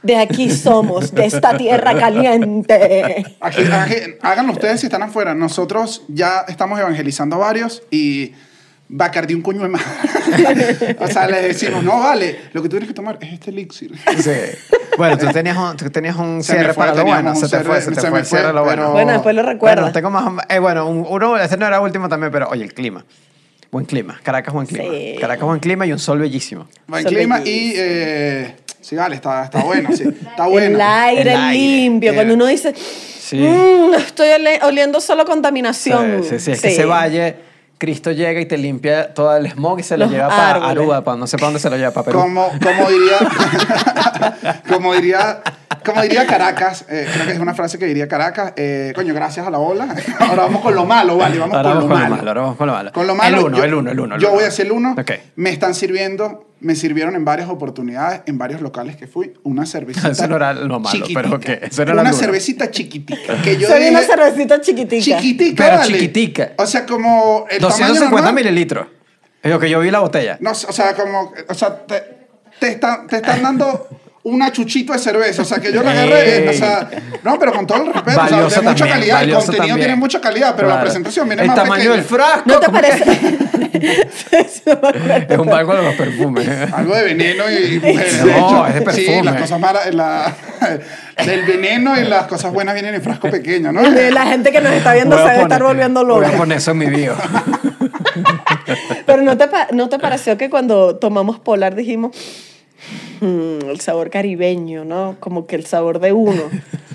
de aquí somos, de esta tierra caliente. Aquí, aquí, háganlo ustedes si están afuera. Nosotros ya estamos evangelizando a varios y Bacardi un coño de más. [LAUGHS] o sea, les decimos, no, vale, lo que tú tienes que tomar es este elixir. Sí. Bueno, tú tenías un, tú tenías un Se cierre fue, para lo bueno. Se te fue, se te se fue el cierre lo bueno. Bueno, después lo recuerdo. Bueno, tengo más. Eh, bueno, un- uno, este no era último también, pero oye, el clima. Buen clima. Caracas, buen clima. Sí. Caracas, buen clima y un sol bellísimo. Buen Son clima y... bellísimos. Eh, sí, vale, está, está bueno, sí. Está bueno. El aire El aire. limpio, Eh, cuando uno dice, Sí. "Mm, estoy oliendo solo contaminación. sí, sí, es que ese valle, Cristo llega y te limpia todo el smog y se lo Los lleva para árboles. Aruba, pa- no sé para dónde se lo lleva, para Perú. Como, como diría, [LAUGHS] como diría, como diría Caracas, eh, creo que es una frase que diría Caracas, eh, coño, gracias a la ola. [LAUGHS] Ahora vamos con lo malo, vale, vamos Ahora con, vamos lo con lo malo. malo, ahora vamos con lo malo. Con lo malo, El uno, yo, el uno, el uno. el yo uno. voy a hacer el uno. Me están sirviendo, me sirvieron en varias oportunidades, en varios locales que fui, una cervecita. [LAUGHS] Eso no era lo malo, chiquitica. pero ok, eso era lo Una duro. cervecita chiquitica. Que yo [LAUGHS] vi una cervecita chiquitica. chiquitica, Pero chiquitica. O sea, como el tamaño 250 normal. mililitros. Es lo que yo vi la botella. No, o sea, como, o sea, te, te están, te están dando una chuchito de cerveza, o sea, que yo la agarré, [LAUGHS] Ey. o sea, no, pero con todo el respeto, o sea, de mucha también, calidad, el contenido también. tiene mucha calidad, pero la presentación viene El más tamaño pequeña. del frasco. ¿No te ¿cómo [LAUGHS] que- parece? Sí. [LAUGHS] Es un barco de los perfumes. Algo de veneno y, y mujeres. No, es de Sí, perfume. las cosas malas, la, del veneno y las cosas buenas vienen en frasco pequeño, ¿no? De La gente que nos está viendo Voy se a debe estar volviendo Voy loca. a poner eso en mi bio. Pero ¿no te, ¿no te pareció que cuando tomamos Polar dijimos "Mm, [LAUGHS] el sabor caribeño, ¿no? Como que el sabor de uno.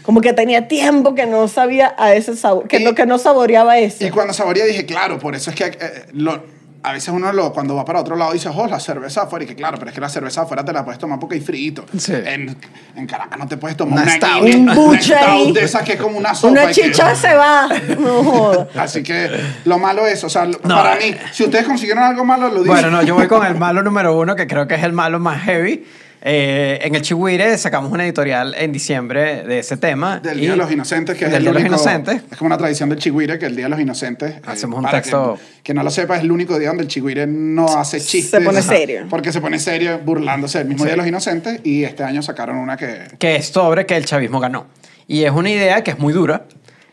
Como que tenía tiempo que no sabía a ese sabor, que, Y- no, que no saboreaba eso. Y cuando saboreé dije, claro, por eso es que eh, lo- a veces uno lo, cuando va para otro lado dice, oh, la cerveza afuera. Y que claro, pero es que la cerveza afuera te la puedes tomar porque hay frito. Sí. En, en Caracas no te puedes tomar Una una, stout. Un buche ahí. de esas que es como una sopa. Una y que- chicha se va. No joda. Así que lo malo es, o sea, No. para mí, si ustedes consiguieron algo malo, lo dicen. Bueno, no, yo voy con el malo número uno, que creo que es el malo más heavy. Eh, en el Chihuire sacamos una editorial en diciembre de ese tema. Del y- Día de los Inocentes, que es del el Día de los único- Inocentes. Es como una tradición del Chigüire, que el Día de los Inocentes... eh, Hacemos un para texto- Que, que no lo sepa, es el único día donde el Chigüire no hace chistes. pone Ajá. serio. Porque se pone serio burlándose del mismo Día de los Inocentes y este año sacaron una que... que es sobre que el chavismo ganó. Y es una idea que es muy dura,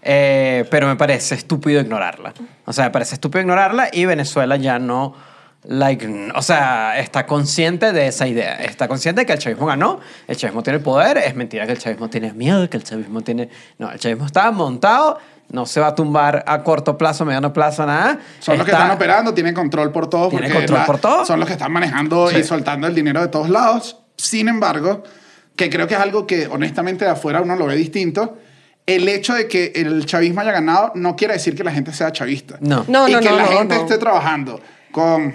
eh, pero me parece estúpido ignorarla. O sea, me parece estúpido ignorarla y Venezuela ya no, like, o sea, está consciente de esa idea. Está consciente de que el chavismo ganó, el chavismo tiene el poder, es mentira que el chavismo tiene miedo, que el chavismo tiene... No, el chavismo está montado, no se va a tumbar a corto plazo, mediano plazo, nada. Son los que Está- están operando, tienen control por todo. Tienen control por todo. Son los que están manejando Sí. y soltando el dinero de todos lados. Sin embargo, que creo que es algo que honestamente de afuera uno lo ve distinto. El hecho de que el chavismo haya ganado no quiere decir que la gente sea chavista. No. No, y no, que no, la no, gente no. esté trabajando con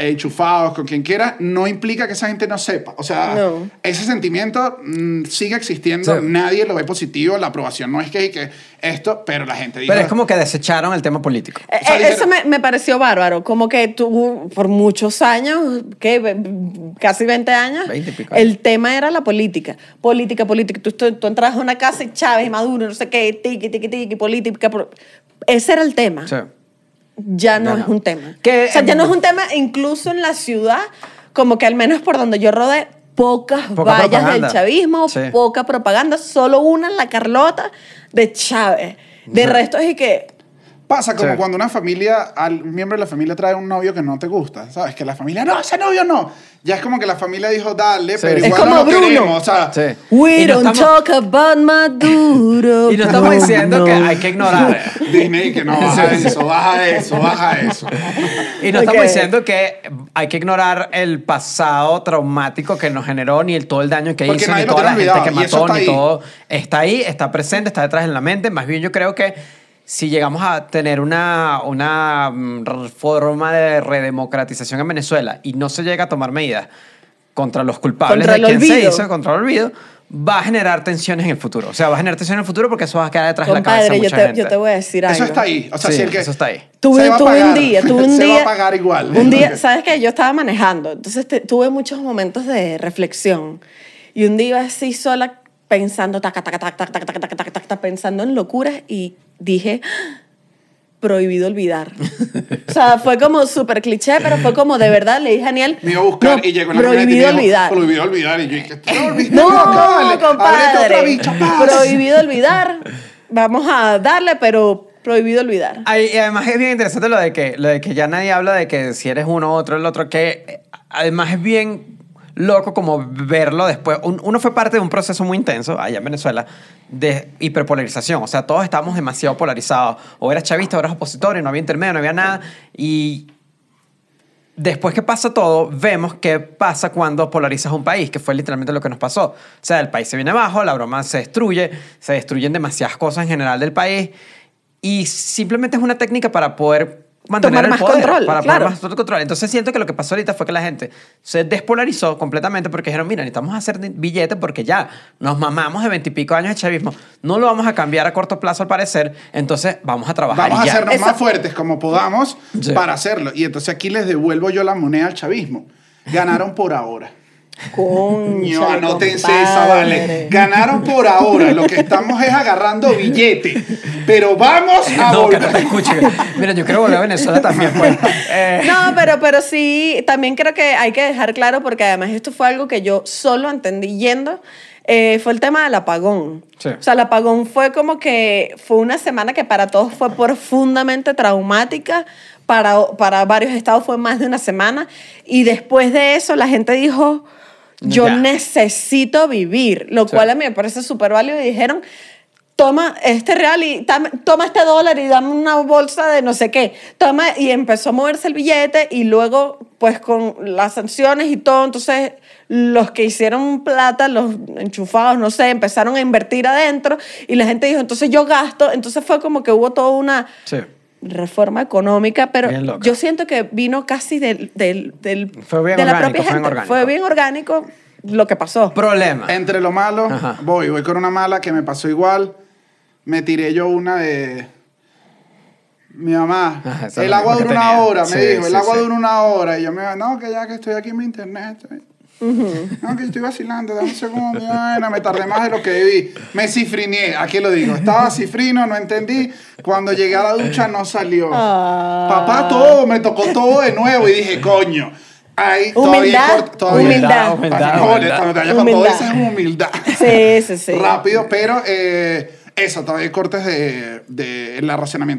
enchufados, con quien quiera, no implica que esa gente no sepa. O sea, No. ese sentimiento mm, sigue existiendo, Sí. nadie lo ve positivo, la aprobación no es que, que esto, pero la gente dice... Pero es como que desecharon el tema político. Eh, O sea, eh, dijeron- eso me, me pareció bárbaro, como que tú por muchos años, ¿qué? Ve- casi 20 años, 20 y pico. el tema era la política, política, política. Tú, tú, tú entrabas a una casa y Chávez, y Maduro, no sé qué, tiqui, tiqui, tiqui, política. Ese era el tema. Sí. Ya no es no. un tema. Que- o sea, ya no es un tema, incluso en la ciudad, como que al menos por donde yo rodé, pocas Poca vallas propaganda. del chavismo, Sí. poca propaganda, solo una en la Carlota de Chávez. De Sí. resto es que Pasa como Sí. cuando una familia, al miembro de la familia trae un novio que no te gusta, ¿sabes? Que la familia, no, ese novio no. Ya es como que la familia dijo, dale, Sí. pero Es igual como no lo Bruno. queremos, o sea, Sí. We Y no don't estamos- talk about Maduro. [LAUGHS] Y no estamos diciendo que hay que ignorar. [LAUGHS] Disney, que no, baja eso, baja eso, baja eso. Y no Ok. estamos diciendo que hay que ignorar el pasado traumático que nos generó, ni el, todo el daño que Porque hizo, ni toda la tiene gente que olvidado, mató, está ni ahí. todo. Está ahí, está presente, está detrás en la mente. Más bien yo creo que si llegamos a tener una, una mm, forma de redemocratización en Venezuela y no se llega a tomar medidas contra los culpables Contra de el quien se olvido. hizo, contra el olvido, va a generar tensiones en el futuro. O sea, va a generar tensiones en el futuro porque eso va a quedar detrás de la cabeza de Compadre, yo mucha te, gente. yo te voy a decir algo. Eso está ahí. O sea, Sí, si el que eso está ahí. Tuve, se va a tuve un día, tuve un se día. va a pagar igual. Un día, ¿sabes qué? Yo estaba manejando, entonces te- tuve muchos momentos de reflexión. Y un día iba así sola pensando, taca, taca, taca, taca, taca, taca, taca, taca, taca, pensando en locuras y dije, "Ah, prohibido olvidar. [LAUGHS] o sea, fue como súper cliché, pero fue como de verdad, le dije a Daniel, Me iba a buscar "No, y llegó en la camioneta y prohibido olvidar. Prohibido olvidar. Y yo dije, "Tú no No. Ábrete compadre. otra bicha, paz". Prohibido olvidar. Vamos a darle, pero prohibido olvidar. Ay, y además es bien interesante lo de, que, lo de que ya nadie habla de que si eres uno, otro, el otro, que eh, además es bien loco como verlo después. Un- uno fue parte de un proceso muy intenso allá en Venezuela de hiperpolarización. O sea, todos estábamos demasiado polarizados. O eras chavista, o eras opositor, y no había intermedio, no había nada. Y después que pasa todo, vemos qué pasa cuando polarizas un país, que fue literalmente lo que nos pasó. O sea, el país se viene abajo, la broma se destruye, se destruyen demasiadas cosas en general del país y simplemente es una técnica para poder mantener Tomar el más poder, control, para claro. poner más control. Entonces siento que lo que pasó ahorita fue que la gente se despolarizó completamente porque dijeron, mira, necesitamos hacer billetes porque ya nos mamamos de veintipico años de chavismo, no lo vamos a cambiar a corto plazo al parecer, entonces vamos a trabajar Vamos a y ya. hacernos Eso- más fuertes como podamos Sí. para hacerlo. Y entonces aquí les devuelvo yo la moneda al chavismo. Ganaron por ahora. No, anótense esa, vale. Ganaron por ahora. Lo que estamos es agarrando billete. Pero vamos a No, que volver. no te escuche. Mira, yo quiero volver a Venezuela también, pues. Eh, No, pero, pero sí, también creo que hay que dejar claro, porque además esto fue algo que yo solo entendí yendo, eh, fue el tema del apagón. Sí. O sea, el apagón fue como que fue una semana que para todos fue profundamente traumática, para, para varios estados fue más de una semana, y después de eso la gente dijo, yo Ya. necesito vivir, lo Sí. cual a mí me parece súper válido y dijeron, toma este real y toma este dólar y dame una bolsa de no sé qué. Toma, y empezó a moverse el billete y luego, pues con las sanciones y todo, entonces los que hicieron plata, los enchufados, no sé, empezaron a invertir adentro y la gente dijo, entonces yo gasto. Entonces fue como que hubo toda una sí. Reforma económica, pero yo siento que vino casi del, del, del- Fue bien de la orgánico, propia fue bien gente. orgánico. Fue bien orgánico lo que pasó. Problema. Entre lo malo, Ajá. voy. Voy con una mala que me pasó igual. Me tiré yo una de... Mi mamá, Ajá, el agua dura una hora, me Sí, dijo, el agua sí. dura una hora. Y yo me no, que ya que estoy aquí en mi internet. No, que estoy vacilando, dame un segundo, mi vaina, me tardé más de lo que debí. Me cifriné, aquí lo digo. Estaba cifrino, no entendí. Cuando llegué a la ducha no salió. Ah. Papá, todo, me tocó todo de nuevo y dije, coño. Ahí todavía Humildad, todavía- humildad. Humildad, No, humildad. Cuando te vayas con todo Humildad. eso es humildad. Sí, sí, sí. Rápido, pero eh, eso, todavía hay cortes de, de el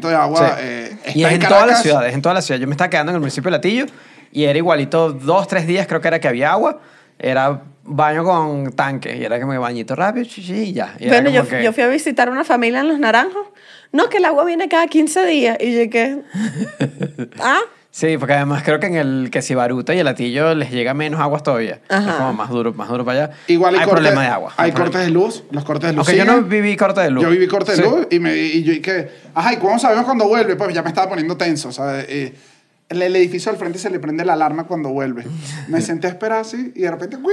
de agua. Sí. eh, está y es en, Caracas. todas las ciudades, en todas las ciudades. Yo me estaba quedando en el municipio de Latillo y era igualito dos, tres días creo que era que había agua. Era baño con tanque y era como bañito rápido y ya. Y Bueno, yo, como que- yo fui a visitar una familia en Los Naranjos. No, que el agua viene cada 15 días. Y yo que... [LAUGHS] ¿Ah? Sí, porque además creo que en el que si Baruta y el Latillo les llega menos aguas todavía. Ajá. Es como más duro, más duro para allá. Igual hay, hay cortes, problema de agua. Hay cortes de luz, los cortes de luz. Aunque yo no viví corte de luz. Yo viví corte de Sí. luz y, me, y yo y que, ajá, ¿y cómo sabemos cuando vuelve? Pues ya me estaba poniendo tenso, ¿sabes? Eh, el, el edificio al frente se le prende la alarma cuando vuelve. Me senté a esperar así y de repente, uy,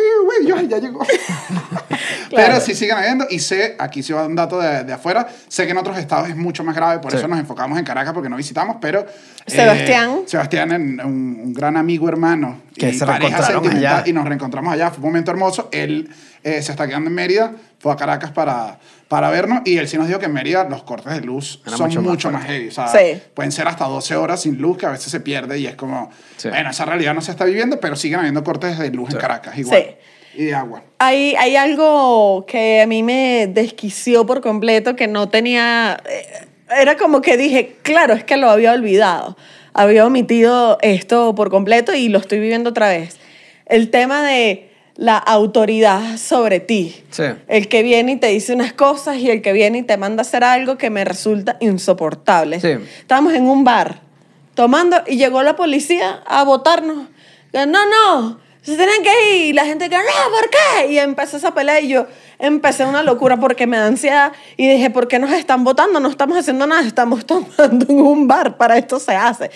uy, yo, ya llegó. [LAUGHS] Pero sí siguen habiendo y sé, aquí sí va un dato de, de afuera, sé que en otros estados es mucho más grave, por Sí. eso nos enfocamos en Caracas porque no visitamos, pero... eh, Sebastián. Sebastián, en- un, un gran amigo hermano. Que y se reencontraron allá. Y nos reencontramos allá, fue un momento hermoso. Él eh, se está quedando en Mérida, fue a Caracas para, para vernos y él sí nos dijo que en Mérida los cortes de luz Era son mucho mucho, más más, fuerte. heavy. O sea, Sí. pueden ser hasta 12 horas sin luz que a veces se pierde y es como, Sí. bueno, esa realidad no se está viviendo, pero siguen habiendo cortes de luz en Caracas igual. Sí. Y de agua. Hay, hay algo que a mí me desquició por completo que no tenía... eh, Era como que dije, claro, es que lo había olvidado. Había omitido esto por completo y lo estoy viviendo otra vez. El tema de la autoridad sobre ti. Sí. El que viene y te dice unas cosas y el que viene y te manda a hacer algo que me resulta insoportable. Sí. Estábamos en un bar tomando y llegó la policía a votarnos. No, no, se tienen que ir. Y la gente que, no, ¿por qué? Y empezó esa pelea y yo empecé una locura porque me da ansiedad y dije, ¿por qué nos están votando? No estamos haciendo nada, estamos [LAUGHS] tomando en un bar, para esto se hace.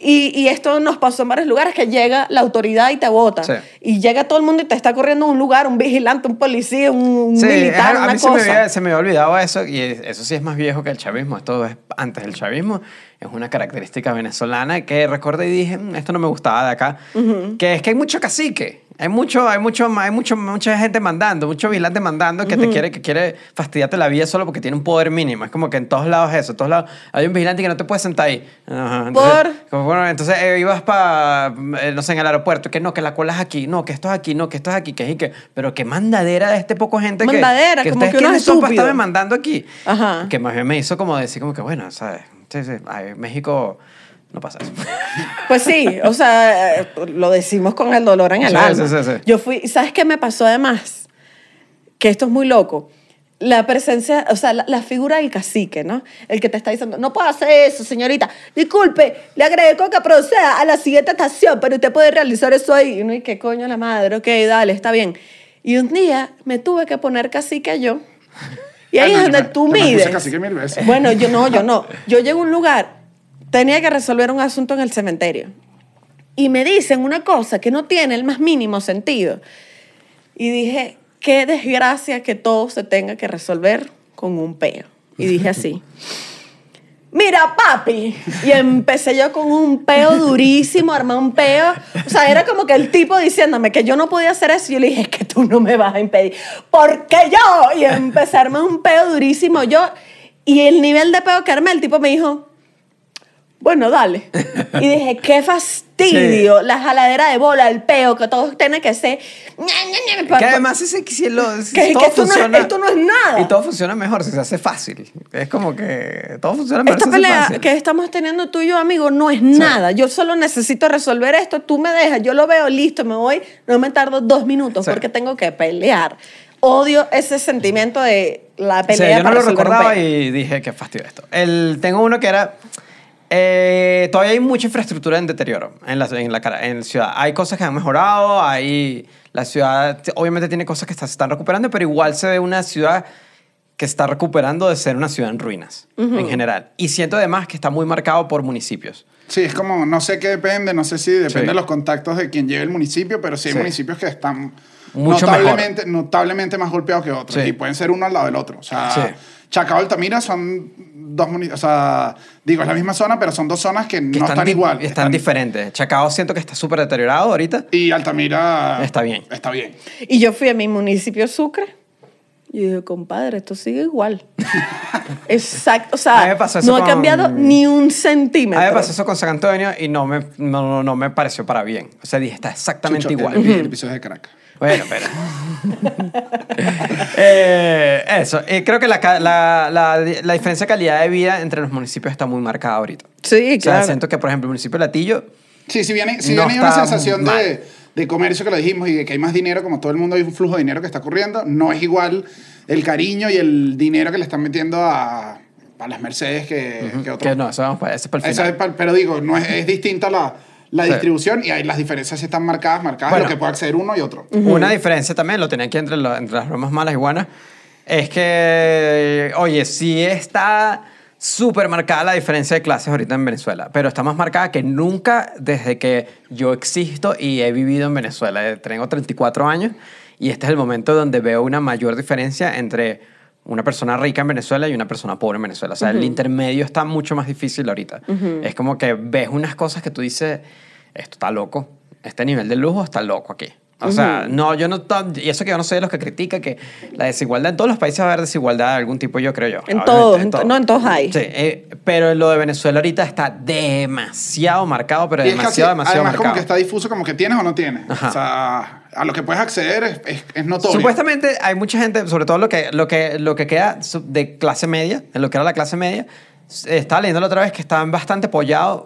Y, y esto nos pasó en varios lugares, que llega la autoridad y te vota. Sí. Y llega todo el mundo y te está corriendo a un lugar, un vigilante, un policía, un, Sí, militar, a una mí se me, cosa. había, se me había olvidado eso y es- eso sí es más viejo que el chavismo. Esto es antes del chavismo. Es una característica venezolana que recordé y dije, "Mm, esto no me gustaba de acá. Que es que hay mucho cacique. Hay mucho, hay mucho, hay mucho, mucha gente mandando, mucho vigilante mandando que te quiere, que quiere fastidiarte la vida solo porque tiene un poder mínimo. Es como que en todos lados es eso, en todos lados hay un vigilante que no te puede sentar ahí. Ajá, entonces, Por- como, bueno, entonces eh, ibas para, no sé, en el aeropuerto, que no, que la cola es aquí, no, que esto es aquí, no, que esto es aquí, que es y que, pero qué mandadera de este poco gente que- Mandadera, que, como ustedes que uno es estúpido. mandando aquí. Ajá. Que más bien me hizo como decir como que, bueno, ¿sabes? Sí, sí, ay, México no pasa eso. [LAUGHS] Pues sí, o sea, lo decimos con el dolor en el Sí, alma. sí, sí, sí. Yo fui, ¿sabes qué me pasó además? Que esto es muy loco. La presencia, o sea, la, la figura del cacique, ¿no? El que te está diciendo, no puedo hacer eso, señorita. Disculpe, le agradezco que proceda a la siguiente estación, pero usted puede realizar eso ahí. Y uno, ¿y qué coño la madre? Ok, dale, está bien. Y un día me tuve que poner cacique yo. [LAUGHS] Y ahí Ay, no, es donde me- tú yo me puse mides. cacique mil veces. Bueno, yo no, yo no. Yo llego a un lugar, tenía que resolver un asunto en el cementerio. Y me dicen una cosa que no tiene el más mínimo sentido. Y dije, qué desgracia que todo se tenga que resolver con un peo. Y dije así. Mira, papi. Y empecé yo con un peo durísimo, armé un peo. O sea, era como que el tipo diciéndome que yo no podía hacer eso. Y yo le dije, es que tú no me vas a impedir. ¿Por qué yo? Y empecé a armar un peo durísimo. Yo, y el nivel de peo que armé, el tipo me dijo, bueno, dale. Y dije, qué [LAUGHS] fastidio. La jaladera de bola, el peo, que todo tiene que ser... que además ese si lo, [LAUGHS] si Que- todo que esto no es- funciona, esto no es nada. Y todo funciona mejor si se hace fácil. Es como que todo funciona mejor Esta si pelea fácil. que estamos teniendo tú y yo, amigo, no es nada. Yo solo necesito resolver esto. Tú me dejas, yo lo veo listo, me voy. No me tardo dos minutos Sí. porque tengo que pelear. Odio ese sentimiento de la pelea yo no para lo recordaba y dije, qué fastidio esto. El, tengo uno que era... eh, todavía hay mucha infraestructura en deterioro en la, en la cara- en la ciudad. Hay cosas que han mejorado, hay, la ciudad obviamente tiene cosas que está- se están recuperando, pero igual se ve una ciudad que está recuperando de ser una ciudad en ruinas en general. Y siento además que está muy marcado por municipios. Sí, es como, no sé qué depende, no sé si depende Sí. de los contactos de quien lleve el municipio, pero sí hay Sí. municipios que están Mucho notablemente, notablemente más golpeados que otros Sí. y pueden ser uno al lado del otro. O sea, Sí. Chacao y Altamira son dos municipios, o sea, digo, es la misma zona, pero son dos zonas que, no están, di- igual. Están, diferentes. Chacao siento que está súper deteriorado ahorita. Y Altamira... Está bien. Está bien. Y yo fui a mi municipio Sucre. Y dije, compadre, esto sigue igual. [LAUGHS] Exacto. O sea, no ha con- cambiado ni un A mí centímetro. me pasó eso con San Antonio y no me, no, no- no me pareció para bien. O sea, dije, está exactamente Chucho, igual. El, el episodio de Caracas. Bueno, pero. [LAUGHS] Eh, eso. Y creo que la, ca- la, la, la diferencia de calidad de vida entre los municipios está muy marcada ahorita. Sí, O sea, claro. siento que, por ejemplo, el municipio de Latillo. Sí, si viene, si No viene una sensación mal. de, de comercio que lo dijimos y de que hay más dinero, como todo el mundo hay un flujo de dinero que está ocurriendo, no es igual el cariño y el dinero que le están metiendo a, a las Mercedes que, que otros. Que no, eso vamos para, ese es para el Esa final. es pa- pero digo, no es, es distinta la, la Sí. distribución y ahí las diferencias están marcadas, marcadas Bueno. lo que puede acceder uno y otro. Una diferencia también, lo tenía aquí entre, lo- entre las bromas malas y buenas, es que, oye, sí está súper marcada la diferencia de clases ahorita en Venezuela, pero está más marcada que nunca desde que yo existo y he vivido en Venezuela. Tengo 34 años y este es el momento donde veo una mayor diferencia entre una persona rica en Venezuela y una persona pobre en Venezuela. O sea, el intermedio está mucho más difícil ahorita. Es como que ves unas cosas que tú dices, esto está loco, este nivel de lujo está loco aquí. O sea, no, yo no, y eso que yo no soy de los que critica que la desigualdad, en todos los países va a haber desigualdad de algún tipo, yo creo yo. En todos, en to- no, en todos hay. Sí, eh, pero lo de Venezuela ahorita está demasiado marcado, pero Y es casi, demasiado, demasiado además como marcado. que está difuso como que tienes o no tienes. Ajá. O sea, a lo que puedes acceder es, es, es notorio. Supuestamente hay mucha gente, sobre todo lo que, lo que, lo que queda de clase media, en lo que era la clase media, estaba leyendo la otra vez que estaban bastante apoyados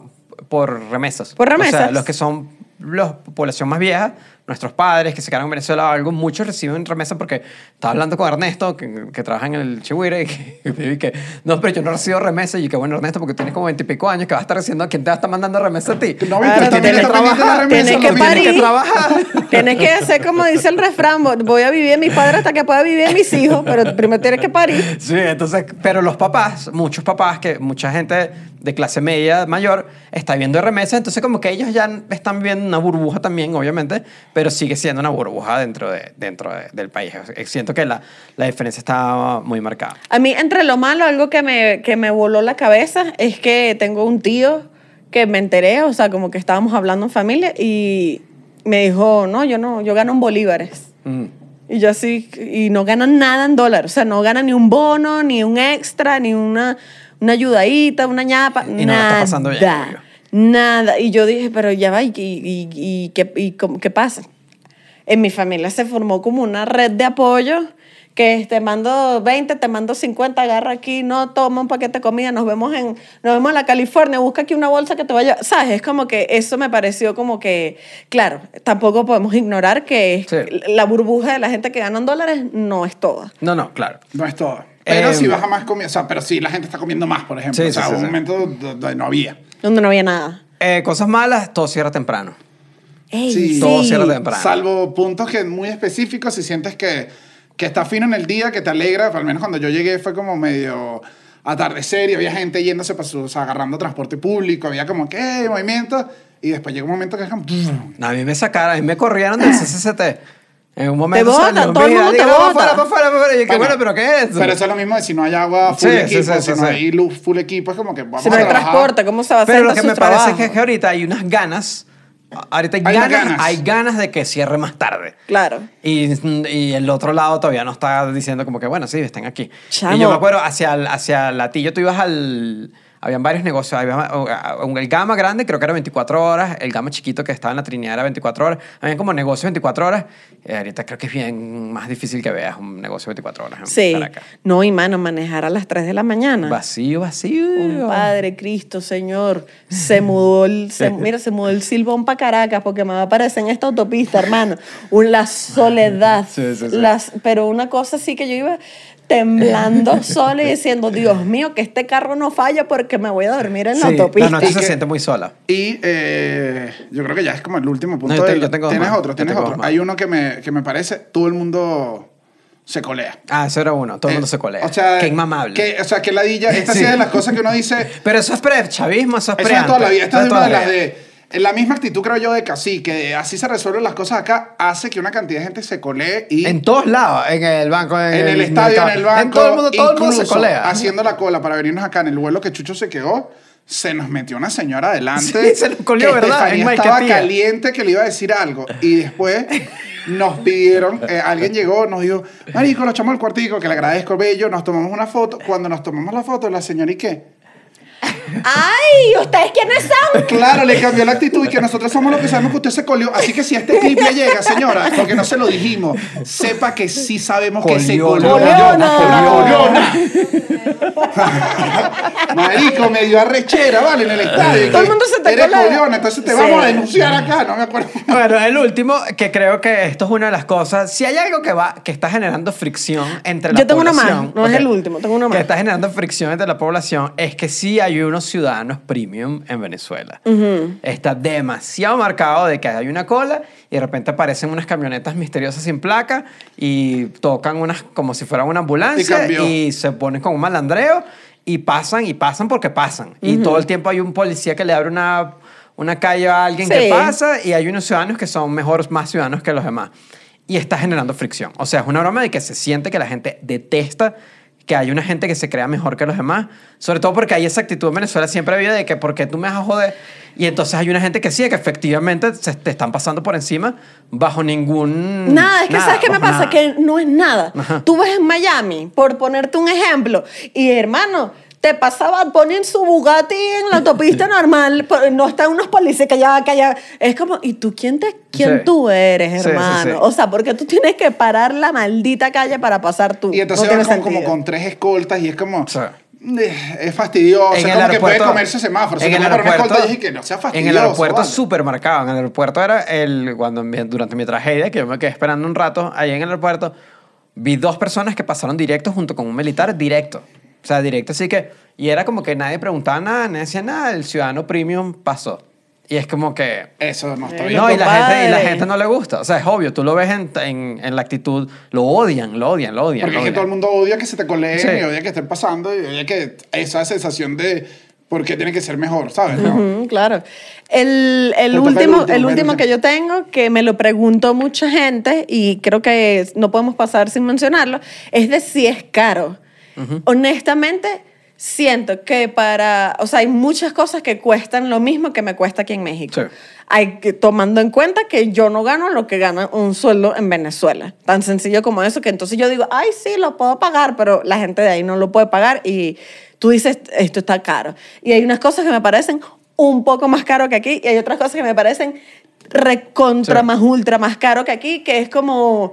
por remesas. Por O sea, remesas. los que son la población más vieja, nuestros padres que se quedaron en Venezuela o algo, muchos reciben remesas porque estaba hablando con Ernesto, que, que trabaja en el Chihuire, y que, [LAUGHS] y que, no, pero yo no recibo remesas. Y que bueno, Ernesto, porque tienes como veintipico años, que vas a estar recibiendo, ¿quién te va a estar mandando remesas a ti? No, Claro, tienes que trabajar, remesa, tienes que parir. [LAUGHS] que trabajar. Tienes que hacer como dice el refrán, voy a vivir en mis padres hasta que pueda vivir en mis hijos, pero primero tienes que parir. Sí, entonces, pero los papás, muchos papás, que mucha gente de clase media mayor está viviendo de remesas, entonces como que ellos ya están viviendo una burbuja también, obviamente, pero sigue siendo una burbuja dentro, de, dentro de- del país. Siento que la, la diferencia está muy marcada. A mí, entre lo malo, algo que me, que me voló la cabeza es que tengo un tío que me enteré, o sea, como que estábamos hablando en familia y me dijo, no, yo no, yo gano en bolívares. Mm. Y yo así, y no gano nada en dólares, o sea, no gana ni un bono, ni un extra, ni una, una ayudadita, una ñapa, Y no nada. está pasando bien. Nada. Y yo dije, pero ya va, ¿y, y, y, y qué, y cómo- qué pasa? En mi familia se formó como una red de apoyo que te mando 20, te mando 50, agarra aquí, no, toma un paquete de comida, nos vemos en, nos vemos en la California, busca aquí una bolsa que te vaya, ¿sabes? Es como que eso me pareció como que, claro, tampoco podemos ignorar que Sí. la burbuja de la gente que gana en dólares no es toda. No, no, claro. No es todo. Pero Eh, si baja más comida, o sea, pero sí la gente está comiendo más, por ejemplo. Sí, o sea, sí, un sí. momento donde no había. Donde no había nada. Eh, cosas malas, todo cierra temprano. Ey, Sí. Todo cierra temprano. Salvo puntos que muy específicos, si sientes que, que está fino en el día, que te alegra, al menos cuando yo llegué fue como medio atardecer y había gente yéndose, para su- o sea, agarrando transporte público, había como que "Eh, movimiento, y después llegó un momento que es como... A mí me sacaron, a mí me corrieron del [LAUGHS] CCCT. En un momento Te botan, salió, todo el mundo te diga, "Va bota". va fuera. Y yo, que bueno, pero ¿qué es eso? Pero eso es lo mismo de si no hay agua full Sí, sí, equipo, sí, si sí, no sí. hay luz full equipo, es como que vamos Si no a hay trabajar. transporte, ¿cómo se va a hacer Pero lo que me parece es que ahorita hay unas ganas, ahorita hay, Hay unas ganas, ganas. hay ganas de que cierre más tarde. Claro. Y, y el otro lado todavía no está diciendo como que, bueno, sí, estén aquí. Chamo. Y yo me acuerdo, hacia, el- hacia Latillo tú ibas al... Habían varios negocios. Había, el Gama grande creo que era 24 horas. El Gama chiquito que estaba en la Trinidad era 24 horas. Habían como negocios 24 horas. Eh, ahorita creo que es bien más difícil que veas un negocio 24 horas en Sí. Caracas. No, y mano, manejar a las 3 de la mañana. Vacío, vacío. Un Padre Cristo, Señor, se mudó el, se- [LAUGHS] mira, se mudó el silbón para Caracas porque me va a aparecer en esta autopista, hermano. Un- la soledad. Sí, sí, sí. Las, pero una cosa sí que yo iba temblando [LAUGHS] sola y diciendo, Dios mío, que este carro no falla porque me voy a dormir en la Sí, autopista. la noche Y se siente muy sola. Y eh, yo creo que ya es como el último punto. No, yo te- del- yo tengo tienes más. otro, tienes otro. Hay uno que me, que me parece, todo el mundo se colea. Ah, eso era uno. Todo el mundo Eh, se colea. O sea, Qué inmamable. Que, o sea, que ladilla. Esta sí. Sí. es de las cosas que uno dice. Pero eso es pre-chavismo, eso es Eso pre es toda la vida. Esta es de una de las de. La misma actitud, creo yo, de que así, que así se resuelven las cosas acá, hace que una cantidad de gente se colee y... En todos lados, en el banco, en, en el estadio, en el banco, En todo el mundo, todo el mundo se colea. haciendo la cola para venirnos acá en el vuelo que Chucho se quedó, se nos metió una señora adelante. Sí, se nos colió, que ¿verdad? En estaba caliente que le iba a decir algo. Y después nos pidieron, eh, alguien llegó, nos dijo, marico, lo echamos al cuartico, que le agradezco, bello, nos tomamos una foto. Cuando nos tomamos la foto, la señora, ¿y qué? ¡Ay! ¿Ustedes quiénes son? Claro, le cambió la actitud y que nosotros somos los que sabemos que usted se colió. Así que si este clip le llega, señora, porque no se lo dijimos, sepa que sí sabemos que se colió. Coliona. Una coliona. Marico, me dio arrechera, ¿vale? En el estadio. Todo el mundo se te Eres coliona, entonces te Sí. vamos a denunciar acá, no me acuerdo. Bueno, el último, que creo que esto es una de las cosas. Si hay algo que va, que está generando fricción entre la Yo tengo más, población. no es el último, tengo uno más. Que está generando fricción entre la población es que sí hay unos ciudadanos premium en Venezuela. Está demasiado marcado de que hay una cola y de repente aparecen unas camionetas misteriosas sin placa y tocan unas como si fuera una ambulancia y se ponen con un malandreo y pasan y pasan porque pasan. Y todo el tiempo hay un policía que le abre una, una calle a alguien que pasa y hay unos ciudadanos que son mejor, más ciudadanos que los demás. Y está generando fricción. O sea, es una broma de que se siente que la gente detesta que hay una gente que se crea mejor que los demás. Sobre todo porque hay esa actitud en Venezuela siempre había de que ¿por qué tú me vas a joder? Y entonces hay una gente que sí, que efectivamente se te están pasando por encima bajo ningún... Nada, es que ¿sabes qué me pasa? nada. Que no es nada. Ajá. Tú ves en Miami, por ponerte un ejemplo, y hermano, te pasaba, ponen su Bugatti en la autopista [LAUGHS] normal, no están unos policías que allá, que allá. Es como, ¿y tú quién, te, quién Sí. tú eres, Sí, sí, hermano? sí. O sea, porque tú tienes que parar la maldita calle para pasar tú. Y entonces no van con, como con tres escoltas y es como... Sí. eh, Es fastidioso, En es el como que puede aeropuerto- comerse semáforos. Se en el por una aeropuerto- y dije que no sea fastidioso. En el aeropuerto vale. súper marcado. En el aeropuerto era el. Cuando, mi- durante mi tragedia, que yo me quedé esperando un rato, ahí en el aeropuerto, vi dos personas que pasaron directo junto con un militar, directo. O sea, directo, así que. Y era como que nadie preguntaba nada, nadie decía nada, el ciudadano premium pasó. Y es como que. Eso no está Eh, bien. No, y la, gente, y la gente no le gusta. O sea, es obvio, tú lo ves en, en, en la actitud, lo odian, lo odian, lo odian. Porque lo es que todo el mundo odia que se te coleen Sí. y odia que estén pasando y odia que esa sensación de por qué tiene que ser mejor, ¿sabes? Claro. El, el el último, último, el último que yo tengo, que me lo preguntó mucha gente y creo que no podemos pasar sin mencionarlo, es de si es caro. Honestamente, siento que para, o sea, hay muchas cosas que cuestan lo mismo que me cuesta aquí en México. Sí. Hay que, tomando en cuenta que yo no gano lo que gana un sueldo en Venezuela. Tan sencillo como eso, que entonces yo digo, ay, sí, lo puedo pagar, pero la gente de ahí no lo puede pagar y tú dices, esto está caro. Y hay unas cosas que me parecen un poco más caro que aquí y hay otras cosas que me parecen recontra Sí. más ultra más caro que aquí, que es como,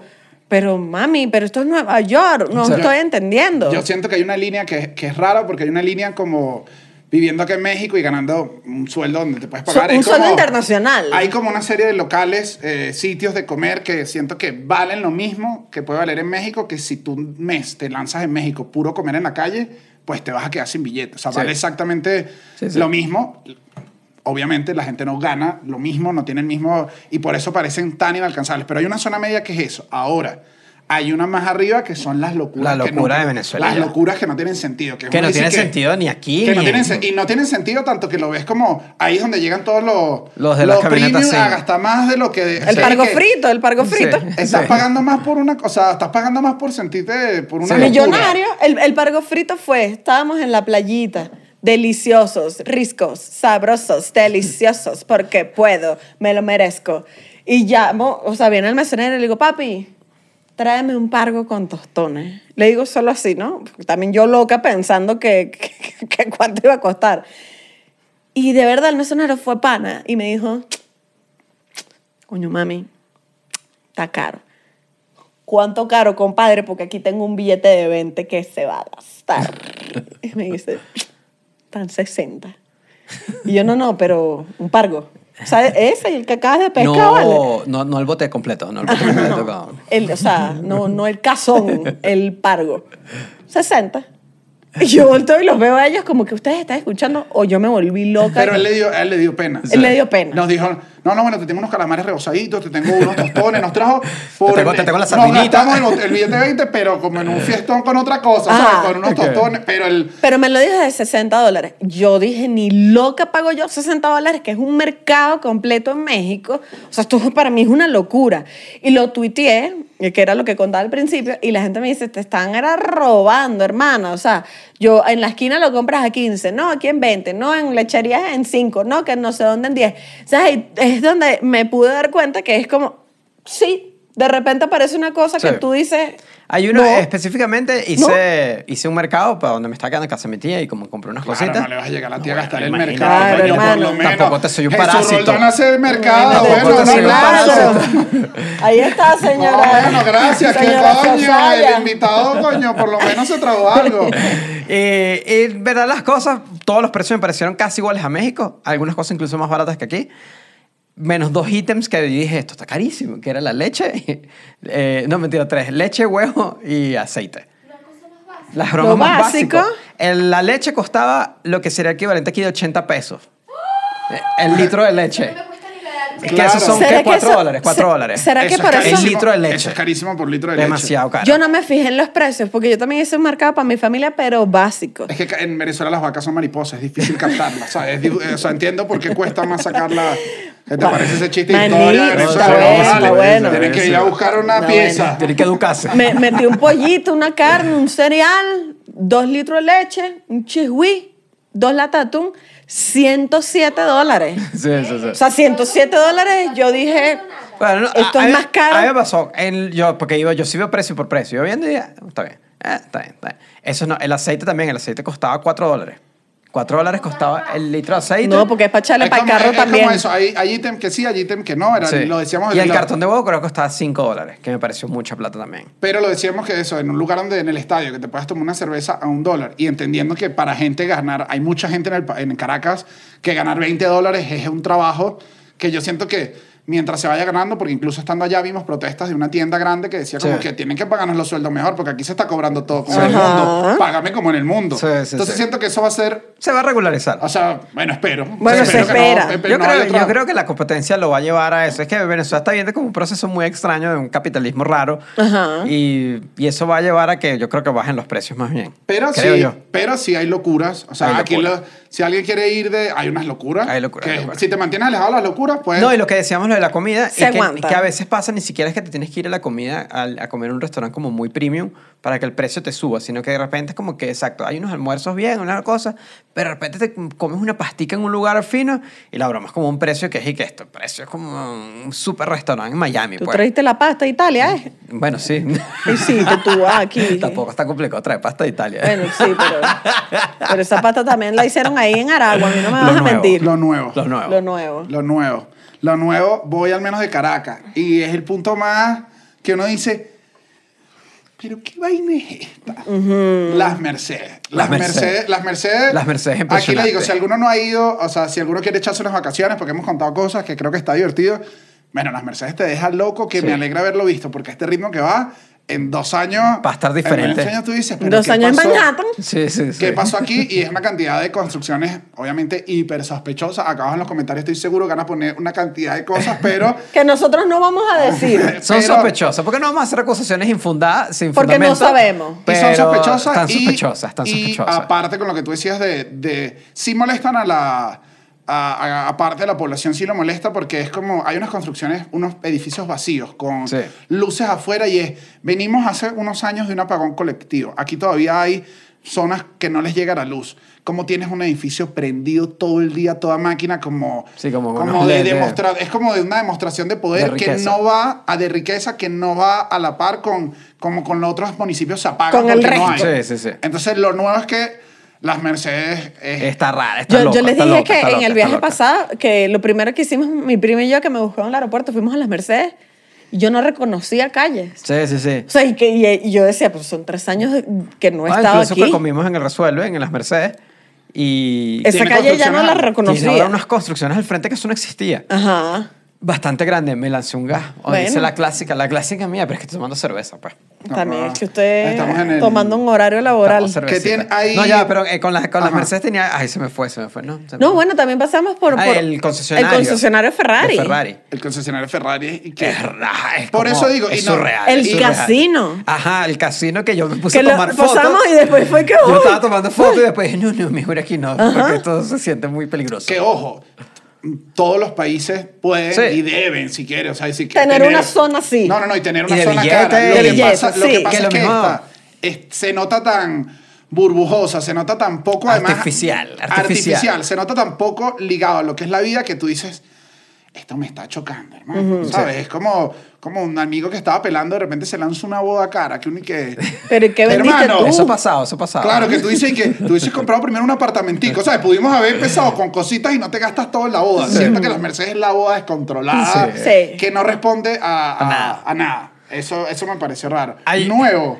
pero mami, pero esto es Nueva York, no Sí. estoy entendiendo. Yo siento que hay una línea que, que es rara porque hay una línea como viviendo acá en México y ganando un sueldo donde te puedes So- pagar. un Es sueldo como- internacional. Hay como una serie de locales, eh, sitios de comer que siento que valen lo mismo que puede valer en México, que si tú un mes te lanzas en México puro comer en la calle, pues te vas a quedar sin billete. O sea, Sí. vale exactamente Sí, sí. lo mismo. Obviamente la gente no gana lo mismo, no tiene el mismo, y por eso parecen tan inalcanzables. Pero hay una zona media que es eso. Ahora, hay una más arriba que son las locuras. La que locura no- de Venezuela, Las locuras que no tienen sentido. Que, no dice tiene sentido ni aquí, que no tienen y no tienen sentido tanto que lo ves como ahí es donde llegan todos los, Los de las camionetas, premium sí. a gastar más de lo que... el sí, pargo que frito, el pargo Sí. frito. Estás Sí. pagando más por una cosa, estás pagando más por sentirte por una Sí. locura. Millonario, el, el pargo frito fue, estábamos en la playita, deliciosos, riscos, sabrosos, deliciosos, porque puedo, me lo merezco. Y llamo, o sea, viene el mesonero y le digo, papi, tráeme un pargo con tostones. Le digo solo así, ¿no? También yo loca pensando que, que, que cuánto iba a costar. Y de verdad el mesonero fue pana y me dijo, coño mami, está caro. ¿Cuánto caro, compadre? Porque aquí tengo un billete de 20 que se va a gastar. Y me dice, están 60. Y yo, no, no, pero un pargo. O sea, ese, el que acabas de pescar, no, ¿vale? no, no el bote completo, no el bote completo. No, cabrón. el, o sea, no, no el cazón, el pargo. 60. Y yo volteo y los veo a ellos como que ustedes están escuchando o yo me volví loca. Pero él le dio, él le dio pena. Él le dio pena. Nos dijo, No, no, bueno, te tengo unos calamares rebozaditos, te tengo unos tostones, nos trajo... [LAUGHS] Por, tengo- te tengo la Nos sardinita. gastamos el, el billete de 20, pero como en un fiestón con otra cosa. ¿sabes? Con unos Ok. tostones, pero el... Pero me lo dijo de 60 dólares. Yo dije, ni loca pago yo 60 dólares, que es un mercado completo en México. O sea, esto para mí es una locura. Y lo tuiteé, que era lo que contaba al principio, y la gente me dice, te están era robando, hermana. O sea, yo en la esquina lo compras a 15, no, aquí en 20, no, en lecherías en 5, no, que no sé dónde en 10. O sea, y es donde me pude dar cuenta que es como, sí, de repente aparece una cosa que Sí. tú dices... Hay uno, no. específicamente hice, hice un mercado para donde me está quedando en casa mi tía y como compré unas Claro, cositas. no le vas a llegar a la tía a No, gastar bueno, el mercado, Claro, por lo menos. Tampoco te soy un parásito. Roldán hace el mercado, bueno, te soy un parásito. Ahí está, señora. No, bueno, gracias, qué coño, Sosaya. el invitado, coño, por lo menos se tragó algo. [LAUGHS] Eh, y verdad las cosas, todos los precios me parecieron casi iguales a México, algunas cosas incluso más baratas que aquí. Menos dos ítems que dije, esto está carísimo, que era la leche, [LAUGHS] eh, no mentira, tres, leche, huevo y aceite. Las bromas Lo más básico. básicas. El- la leche costaba lo que sería equivalente aquí de 80 pesos. Eh, El litro de leche. Es que esos son ¿Será ¿qué? que 4 eso- dólares, 4 se- dólares. será que Eso por es eso- El litro de leche. Eso es carísimo por litro de leche. Demasiado caro. Yo no me fijé en los precios porque yo también hice un mercado para mi familia, pero básico. Es que en Venezuela las vacas son mariposas, es difícil captarlas, ¿sabes? Es di- O sea, entiendo por qué cuesta más sacarla. ¿Qué te parece ese chiste historia de está bueno, está bueno. Tienen que ir a buscar una Está pieza. Tiene que educarse. Me metí un pollito, una carne, un cereal, dos litros de leche, un chishui, dos latas de atún, 107 dólares. Sí, sí, sí. O sea, 107 dólares, yo dije, Bueno, no, Esto a- es más caro. A mí me pasó, en- yo, porque iba, yo sí veo precio por precio. Yo viendo y dije, está bien, eh, está bien, está bien. Eso no, el aceite también, el aceite costaba 4 dólares. 4 dólares costaba el litro de aceite. no, porque es para echarle para el carro es- también. como eso, hay, hay ítem que sí, hay ítem que no, era, Sí. lo decíamos. Y el cartón de huevo creo que costaba 5 dólares, que me pareció mucha plata también. Pero lo decíamos que eso, en un lugar donde en el estadio, que te puedas tomar una cerveza a un dólar, y entendiendo que para gente ganar, hay mucha gente en, el en Caracas que ganar 20 dólares es un trabajo que yo siento que mientras se vaya ganando, porque incluso estando allá vimos protestas de una tienda grande que decía como Sí. que tienen que pagarnos los sueldos mejor, porque aquí se está cobrando todo como Sí. en el mundo. Págame como en el mundo. Sí, sí, Entonces sí. siento que eso va a ser, Se va a regularizar. o sea, bueno, espero. Bueno, se no- espera. pe- pe- yo, no creo, otra- yo creo que la competencia lo va a llevar a eso. Es que Venezuela está viendo como un proceso muy extraño de un capitalismo raro. Ajá. Y, y eso va a llevar a que yo creo que bajen los precios más bien. Pero creo sí, yo. pero sí hay locuras. O sea, Hay aquí lo- si alguien quiere ir de... Hay unas locuras. Hay locuras, que. Si te mantienes alejado de las locuras, pues... No, y lo que decíamos lo de la comida, Se es que, a veces pasa ni siquiera es que te tienes que ir a la comida, a, comer en un restaurante como muy premium para que el precio te suba, sino que de repente es como que, exacto, hay unos almuerzos bien, una cosa, pero de repente te comes una pastica en un lugar fino y la broma es como un precio que es y que esto, el precio es como un super restaurante en Miami. Tú pues. trajiste la pasta de Italia, ¿eh? Bueno, sí. Y sí, que tú vas aquí. [LAUGHS] Tampoco está complicado traer pasta de Italia. Bueno, sí, pero, pero esa pasta también la hicieron ahí en Aragua, a mí no me Lo vas a nuevo. mentir. Lo nuevo. Lo nuevo. Lo nuevo. Lo nuevo. Lo nuevo, voy al menos de Caracas. Y es el punto más que uno dice, pero ¿qué vaina es esta? Las Mercedes. Las, Las Mercedes. Mercedes. Las Mercedes. Las Mercedes Aquí le digo, si alguno no ha ido, o sea, si alguno quiere echarse unas vacaciones, porque hemos contado cosas que creo que está divertido. Bueno, las Mercedes te dejan loco, que Sí. me alegra haberlo visto, porque este ritmo que va, en dos años... Va a estar diferente. En dos años tú dices, pero Dos ¿qué años en? Manhattan. Sí, sí, sí. ¿Qué pasó aquí? Y es una cantidad de construcciones, obviamente, hiper sospechosas. Acá abajo en los comentarios estoy seguro que van a poner una cantidad de cosas, pero... [LAUGHS] Que nosotros no vamos a decir. [LAUGHS] Son pero- sospechosas. ¿Por qué no vamos a hacer acusaciones infundadas, sin Porque no sabemos. Y son Pero sospechosas. Están y- sospechosas, están y sospechosas. aparte con lo que tú decías de, de... Sí molestan a la... a- a- aparte de la población sí lo molesta porque es como... Hay unas construcciones, unos edificios vacíos con Sí. luces afuera y es... Venimos hace unos años de un apagón colectivo. Aquí todavía hay zonas que no les llega la luz. Como tienes un edificio prendido todo el día, toda máquina, como, Sí, como con como unos de de- demostrar, es como de una demostración de poder De que no va a de riqueza, que no va a la par con como con los otros municipios se apagan Con el porque no hay. resto. Sí, sí, sí. Entonces lo nuevo es que las Mercedes es- Está rara, está Yo, loca, yo les está dije loca, que está en loca, el está viaje loca. pasado, que lo primero que hicimos, mi prima y yo, que me buscó en el aeropuerto, fuimos a las Mercedes y yo no reconocía calles. Sí, sí, sí. O sea, y, que, y, y yo decía, pues son tres años que no he Ah, estado aquí. que comimos en el Resuelve, en las Mercedes, y... Esa calle ya no la construcciones- Tiene ahora reconocía. unas construcciones al frente que eso no existía. Ajá. Bastante grande, me lancé un gas. O Bueno. dice la clásica, la clásica mía, pero es que estoy tomando cerveza, pues. También es que usted el- tomando un horario laboral. Cervecita. tiene ahí? No, ya, pero eh, con, las con las. Mercedes tenía... Ay, se me fue, se me fue, ¿no? Me No, fue. bueno, también pasamos por, Ah, por el concesionario. el concesionario Ferrari. Ferrari. El concesionario Ferrari que Es es Por como- eso digo, es y no- surreal, El es surreal. casino. Ajá, el casino que yo me puse Que a tomar fotos. y después fue que, Yo estaba tomando fotos y [LAUGHS] después dije, no, no, mejor aquí no, porque esto se siente muy peligroso. que ojo, todos los países pueden Sí. y deben, si quieren, o sea, si Tener una zona así. No, no, no, y tener una zona billete, cara. Lo que billete, pasa, lo que pasa Que es lo que esta es- se nota tan burbujosa, se nota tan poco además Artificial, artificial. artificial, se nota tan poco ligado a lo que es la vida que tú dices esto me está chocando, hermano. ¿Sabes? Es como, como un amigo que estaba pelando, de repente se lanza una boda cara, que uno y que... [LAUGHS] Pero ¿y qué vendiste Hermano, tú? Eso ha pasado, eso ha pasado. Claro, que tú dices que tú hubieses comprado primero un apartamentico. ¿Sabes? Pudimos haber empezado con cositas y no te gastas todo en la boda. Siento que las Mercedes es la boda descontrolada, Sí. Sí. que no responde a, a- A nada. a nada. Eso, eso me pareció raro. Hay- Nuevo.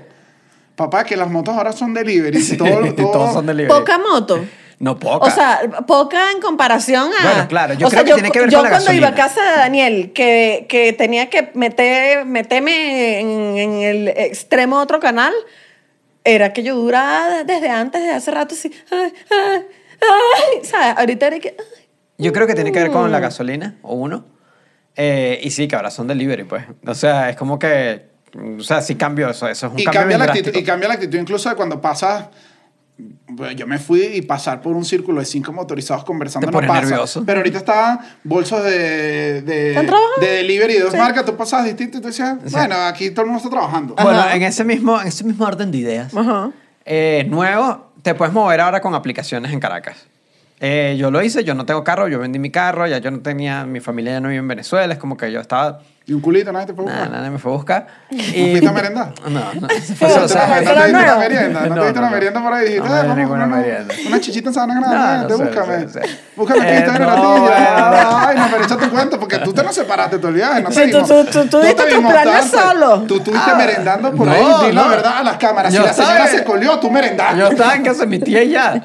Papá, que las motos ahora son delivery. [LAUGHS] Todo, todo- [LAUGHS] Todos son delivery. Poca moto. No, poca. O sea, poca en comparación a. Bueno, claro, yo o creo sea, que tiene que ver yo con la cuando iba a gasolina. casa de Daniel, que, que tenía que meter, meterme en, en el extremo de otro canal, era que yo duraba desde antes, desde hace rato, así. Ay, ay, ay, ¿sabes? Ahorita era que. ay. Yo creo que tiene que ver con Mm. la gasolina, o uno. Eh, y sí, que ahora son delivery, pues. O sea, es como que. O sea, sí cambio eso. Eso es un y, cambio cambia la actitud, y cambia la actitud incluso de cuando pasas... bueno, Yo me fui y pasar por un círculo de cinco motorizados conversando Te no pasa. nervioso. Pero ahorita estaban bolsos de, de, de delivery de dos Sí. marcas. Tú pasabas distinto y tú decías, bueno, aquí todo el mundo está trabajando. Bueno, Ajá. en ese, mismo, en ese mismo orden de ideas, Ajá. eh, nuevo, te puedes mover ahora con aplicaciones en Caracas. Eh, yo lo hice, yo no tengo carro, yo vendí mi carro, ya yo no tenía, mi familia ya no vive en Venezuela, es como que yo estaba, Y un culito, nadie te fue a nada, buscar. nadie me fue a buscar. ¿No fuiste a merendar? [LAUGHS] No, no, ¿No fue te solo- Eso diste era una merienda? ¿No No, te diste no, una no. merienda por ahí? Dijiste, No "Ah, ninguna merienda. Una chichita en Sabana No, Grande, no te sé, búscame. no sé, no sé. Búscame aquí Eh, está en no, ratilla. Ay, no, pero echa tu cuento, porque tú te no separaste todo el viaje. No te tú- vimos- tú- tú- tú no te diste tus planes solo. Tú estuviste merendando por No, ahí, di la no. verdad a las cámaras. Si la señora se colió, tú merendaste. Yo estaba en casa de mi tía y ya.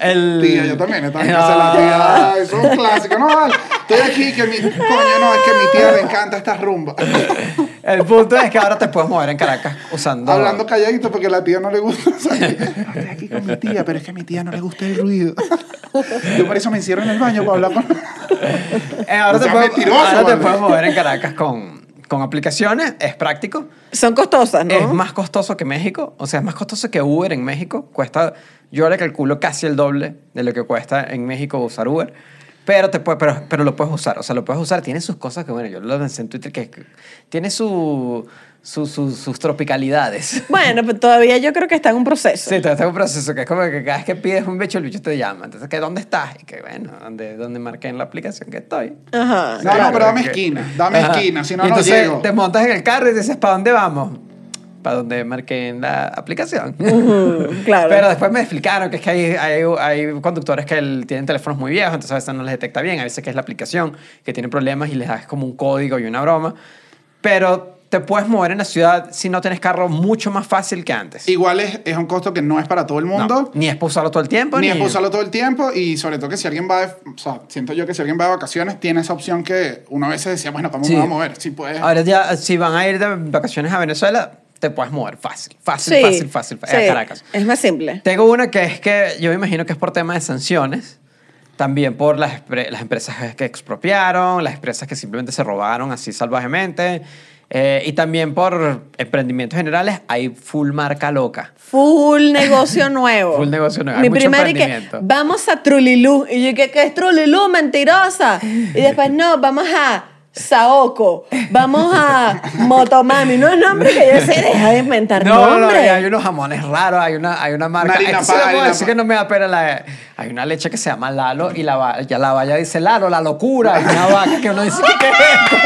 El... Tía, yo también estaba en casa de la tía. Ah. Ay, Eso es un clásico. No, vale. Estoy aquí que mi... Coño, no, es que mi tía le encanta esta rumba. [LAUGHS] El punto es que ahora te puedes mover en Caracas usando... Hablando calladito porque a la tía no le gusta. [LAUGHS] Sea, estoy aquí con mi tía, pero es que a mi tía no le gusta el ruido. [LAUGHS] Yo por eso me encierro en el baño para hablar con... Eh, ahora te, puedes, mentiroso, ahora te vale. puedes mover en Caracas con, con aplicaciones, es práctico. Son costosas, ¿no? Es más costoso que México, o sea, es más costoso que Uber en México. Cuesta, yo le calculo casi el doble de lo que cuesta en México usar Uber. Pero, te puede, pero, pero lo puedes usar, o sea, lo puedes usar. Tiene sus cosas que, bueno, yo lo lancé en Twitter, que que tiene su, su- su- sus tropicalidades. Bueno, pero todavía yo creo que está en un proceso. Sí, te hace un proceso que es como que cada vez que pides un bicho, el bicho te llama. Entonces, ¿qué, ¿dónde estás? Y que, bueno, donde, donde marqué en la aplicación que estoy. Ajá. No, no, pero dame que- esquina, dame Ajá. esquina, si no, no entonces llego. te montas en el carro y dices, ¿para dónde vamos? Para donde marqué en la aplicación. Ujú, [LAUGHS] claro. Pero después me explicaron que es que hay, hay, hay conductores que el- tienen teléfonos muy viejos, entonces a veces no les detecta bien, a veces que es la aplicación que tiene problemas y les das como un código y una broma. Pero te puedes mover en la ciudad si no tienes carro mucho más fácil que antes. Igual es, es un costo que no es para todo el No, mundo. ni es para usarlo todo el tiempo, Ni es para usarlo todo el tiempo y sobre todo que si alguien va de, o sea, siento yo que si alguien va de vacaciones tiene esa opción que uno a veces decía, bueno, ¿cómo Sí. me voy a mover? Si puedes. Ahora ya, si van a ir de vacaciones a Venezuela, te puedes mover fácil, fácil, Sí, fácil, fácil, sí, a Caracas. Es más simple. Tengo una que es que yo me imagino que es por tema de sanciones, también por las, las empresas que expropiaron, las empresas que simplemente se robaron así salvajemente, eh, y también por emprendimientos generales, hay full marca loca. Full [LAUGHS] negocio nuevo. Full negocio nuevo. Mi primera y que vamos a Trulilú. Y yo, ¿qué, qué es Trulilú? Mentirosa. Y después, [LAUGHS] no, vamos a Saoko. Vamos a [LAUGHS] Motomami. No es nombre que yo sé, deja de inventar No, no, no, nombres. y hay unos jamones raros, hay una, hay una marca. Una harina Esto pa- lo puedo decir que no me da pena la. Hay una leche que se llama Lalo y la, ya la valla dice Lalo, la locura. Hay una vaca que uno dice, ¿qué es esto?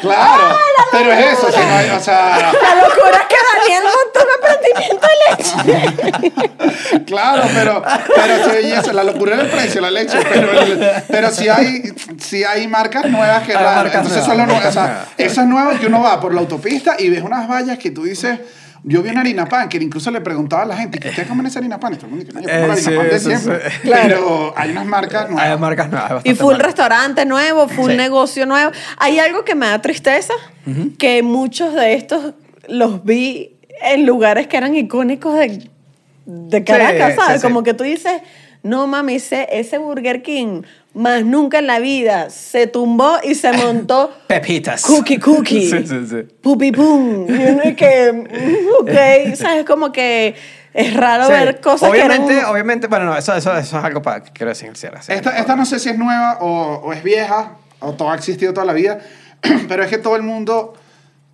Claro, pero es eso, si no hay- o sea, La locura es que Daniel montó un emprendimiento de leche. [LAUGHS] claro, pero, pero sí, y eso, la locura del precio, la leche, pero, el- pero sí hay, sí hay marcas nuevas que marcas Entonces nuevas, es lo nuevo, o sea, nuevas. eso es nuevo que uno va por la autopista y ves unas vallas que tú dices, Yo vi una harina pan que incluso le preguntaba a la gente, ¿qué ustedes comen esa harina pan? Y todo el mundo dice, "No, yo como la Eh, harina sí, pan de siempre. sí. Pero hay unas marcas nuevas. Hay marcas nuevas. Y full marcas. restaurante nuevo, full Sí. negocio nuevo. Hay algo que me da tristeza, que muchos de estos los vi en lugares que eran icónicos de, de Caracas, Sí, ¿sabes? sí, sí. Como que tú dices, no mami, ese, ese Burger King, más nunca en la vida, se tumbó y se [LAUGHS] montó Pepitas. cookie cookie. [LAUGHS] Sí, sí, sí. Pupi pum. [LAUGHS] Y uno es que, mm, ok, ¿sabes? Como que es raro Sí. ver cosas obviamente, que eran... obviamente, bueno, no, eso, eso, eso es algo para que quiero decir cierre. sí. Esta, esta no sé si es nueva o, o es vieja, o todo ha existido toda la vida, [CLEARS THROAT] pero es que todo el mundo,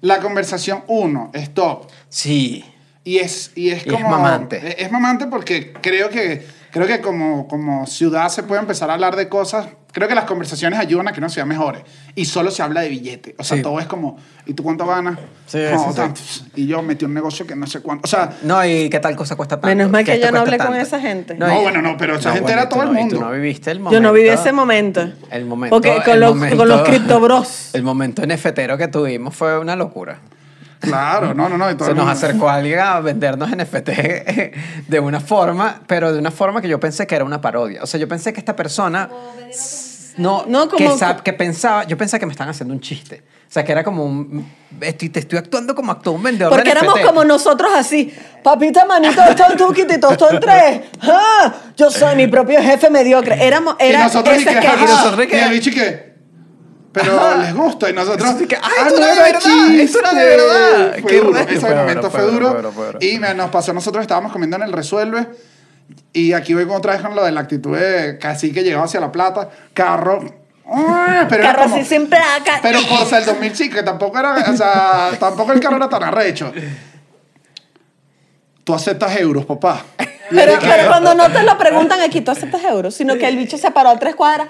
la conversación, uno, es top. Sí. Y es, y es Y es como... mamante. Es, es mamante porque creo que, creo que como, como ciudad se puede empezar a hablar de cosas. Creo que las conversaciones ayudan a que una ciudad mejore. Y solo se habla de billete. O sea, Sí. todo es como, ¿y tú cuánto ganas? Sí, No, sí. Y yo metí un negocio que no sé cuánto. O sea, No, y qué tal cosa cuesta tanto. Menos mal que esto yo no cuesta hablé con esa gente. No, y- bueno, no, pero esa gente era y tú todo el no- y tú mundo. no viviste el momento. Yo no viví ese momento. El momento. Porque con el los, momento- con los criptobros. El momento NFTero que tuvimos fue una locura. Claro, no, no, no. Se nos acercó alguien a vendernos NFT [LAUGHS] de una forma, pero de una forma que yo pensé que era una parodia. O sea, yo pensé que esta persona no, No, que, como- sa- que pensaba, yo pensaba que me estaban haciendo un chiste. O sea, que era como un estoy, te estoy actuando como actuó un vendedor Porque de éramos NFT. como nosotros así. Papita, manito, esto es kit y todo esto en tres. Ah, Yo soy mi propio jefe mediocre. Éramos, Y era nosotros y que, nosotros y que- y el bicho y que, pero les gusta y nosotros Así que, ah, "Ah, no era de verdad, chiste". esto era de verdad. fue Qué duro ese momento fue duro, y me- nos pasó nosotros estábamos comiendo en el resuelve y aquí voy otra vez con lo de la actitud de casi que llegaba hacia la plata carro ah, pero Carro como- así sin placa. pero Corsa el 2005 que tampoco era o sea tampoco el carro era tan arrecho tú aceptas euros papá Pero, pero cuando no te lo preguntan aquí, tú aceptas euros, sino que el bicho se paró a tres cuadras.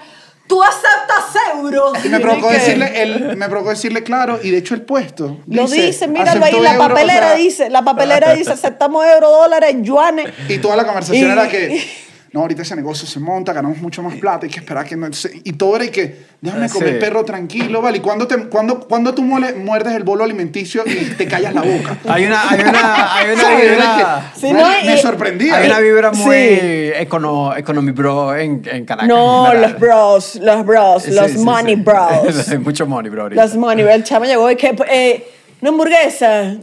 Tú aceptas euros. Me provocó [LAUGHS] decirle, me provocó decirle claro, y de hecho el puesto. Lo dice, míralo ahí, "Acepto la euro", papelera o sea, dice, la papelera dice, aceptamos euros, dólares, yuanes. Y toda la conversación Y- era que, [LAUGHS] no, ahorita ese negocio se monta, ganamos mucho más plata, hay que esperar que no... se-". Y todo era y que, déjame Sí. comer perro tranquilo, ¿vale? ¿Y cuándo, te, cuándo, cuándo tú muerdes el bolo alimenticio y te callas la boca? [LAUGHS] Hay una, hay una, hay una Sí, me, no, me sorprendía. hay una vibra muy Sí. econo, economy bro en, en Caracas. No, los bros, los bros, Sí, los sí, money sí. bros. [LAUGHS] Hay mucho money, bro. ahorita. Los money, el chamo llegó y que, eh, una hamburguesa,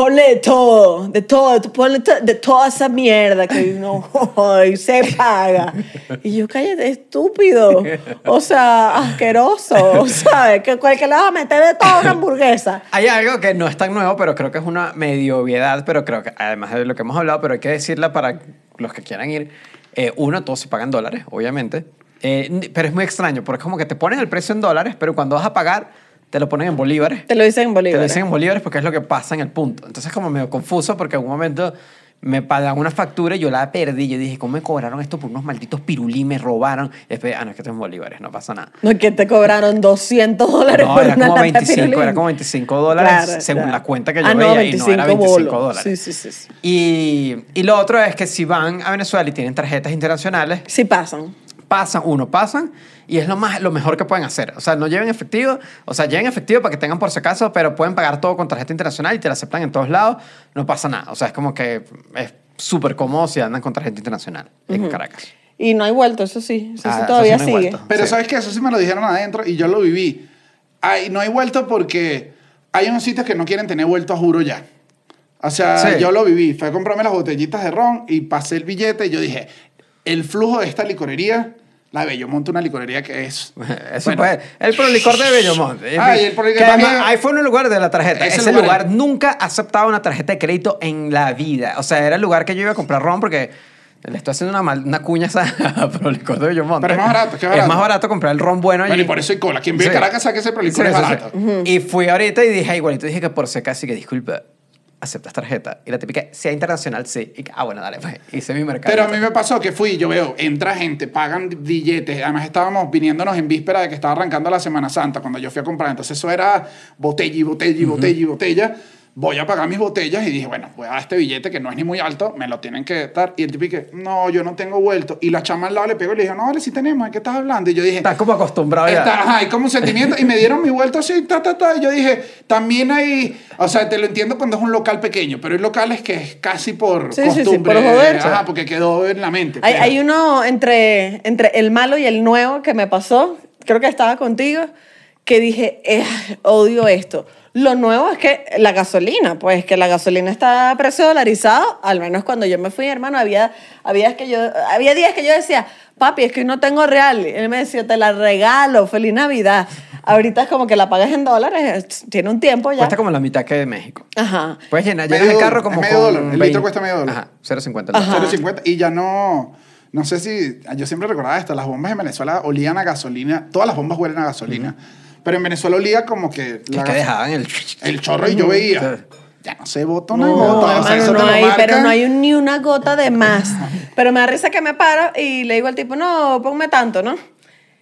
ponle todo, de todo, ponle de toda esa mierda que no [LAUGHS] ay, se paga. Y yo, cállate, estúpido. O sea, asqueroso, ¿sabes? Que, que le vas a meter de todo una hamburguesa. Hay algo que no es tan nuevo, pero creo que es una medio obviedad, pero creo que además de lo que hemos hablado, pero hay que decirla para los que quieran ir. Eh, uno, todos se pagan dólares, obviamente. Eh, pero es muy extraño, porque es como que te ponen el precio en dólares, pero cuando vas a pagar, te lo ponen en bolívares. Te lo dicen en Te Bolívar. lo dicen en bolívares porque es lo que pasa en el punto. Entonces es como medio confuso porque en un momento me pagan una factura y yo la perdí. Yo dije, ¿cómo me cobraron esto por unos malditos pirulí? Me robaron. Y después, ah, no, es que esto es en bolívares, no pasa nada. No, que te cobraron 200 dólares No, por era una como lata de 25, era como 25 dólares Claro, según claro. la cuenta que yo Ah, no, veía y no era 25 bolos. dólares. Sí, sí, sí, sí. Y, y lo otro es que si van a Venezuela y tienen tarjetas internacionales, Sí pasan. Pasan, uno, pasan y es lo, más, lo mejor que pueden hacer. O sea, no lleven efectivo, o sea, lleven efectivo para que tengan por si acaso, pero pueden pagar todo con tarjeta internacional y te la aceptan en todos lados, no pasa nada. O sea, es como que es súper cómodo si andan con tarjeta internacional en Caracas. Y no hay vuelto, eso sí. Eso Ah, sí eso todavía sí no sigue. vuelto. Pero Sí. ¿sabes qué? Eso sí me lo dijeron adentro y yo lo viví. Ay, no hay vuelto porque hay unos sitios que no quieren tener vuelto a juro ya. O sea, Sí. yo lo viví. Fue a comprarme las botellitas de ron y pasé el billete y yo dije, el flujo de esta licorería, la de monto una licorería que es... [LAUGHS] Eso Bueno, el prolicor de Bellomonte. [LAUGHS] Ah, el Que además, ahí fue un lugar de la tarjeta. Ese Ese, lugar- lugar, nunca aceptaba una tarjeta de crédito en la vida. O sea, era el lugar que yo iba a comprar ron porque le estoy haciendo una, mal- una cuña a [LAUGHS] prolicor de Bellomonte. Pero es más barato, ¿qué Es barato? más barato comprar el ron bueno allí. Bueno, y por eso hay cola. Quien vive en Sí. Caracas sabe que ese prolicor Sí, es sí, barato. Y fui ahorita y dije, igualito dije que por si acaso, que disculpa, ¿aceptas tarjeta? Y la típica, sea internacional, sí. Y ah, bueno, dale, pues. Hice mi mercado. Pero a mí me pasó que fui, yo veo, entra gente, pagan billetes. Además, estábamos viniéndonos en víspera de que estaba arrancando la Semana Santa cuando yo fui a comprar. Entonces, eso era botella y botella y botella y botella. Voy a pagar mis botellas y dije, bueno, voy a dar este billete que no es ni muy alto, me lo tienen que dar. Y el tipo que, no, yo no tengo vuelto. Y la chama al lado le pegó y le dijo, no, vale, sí tenemos, ¿de qué estás hablando? Y yo dije, Estás como acostumbrado ya. Está, ajá, hay como un sentimiento. Y me dieron mi vuelto así, ta, ta, ta. Y yo dije, también hay. O sea, te lo entiendo cuando es un local pequeño, pero hay locales que es casi por Sí, sí, sí, costumbre. por joderse. Ajá, porque quedó en la mente. Hay, hay uno entre, entre el malo y el nuevo que me pasó, creo que estaba contigo, que dije, "Eh, odio esto. Lo nuevo es que la gasolina, pues que la gasolina está a precio dolarizado, al menos cuando yo me fui, hermano, había, había, que yo, había días que yo decía, papi, es que no tengo real. Y él me decía, te la regalo, feliz Navidad. Ahorita es como que la pagas en dólares, tiene un tiempo ya. Cuesta como la mitad que de México. Ajá. Puedes llenar, Medio llenas el carro como es medio con dólar. El litro 20. cuesta medio dólar. Ajá, 0.50. Ajá. 0.50 y ya no. No sé si. Yo siempre recordaba esto. Las bombas en Venezuela olían a gasolina. Todas las bombas huelen a gasolina. Pero en Venezuela olía como que. Es la que dejaban el... El chorro y yo veía. Ya no se una No, gota. o sea, no lo hay, pero no hay un- ni una gota de más. [LAUGHS] Pero me da risa que me paro y le digo al tipo, no, ponme tanto, ¿no?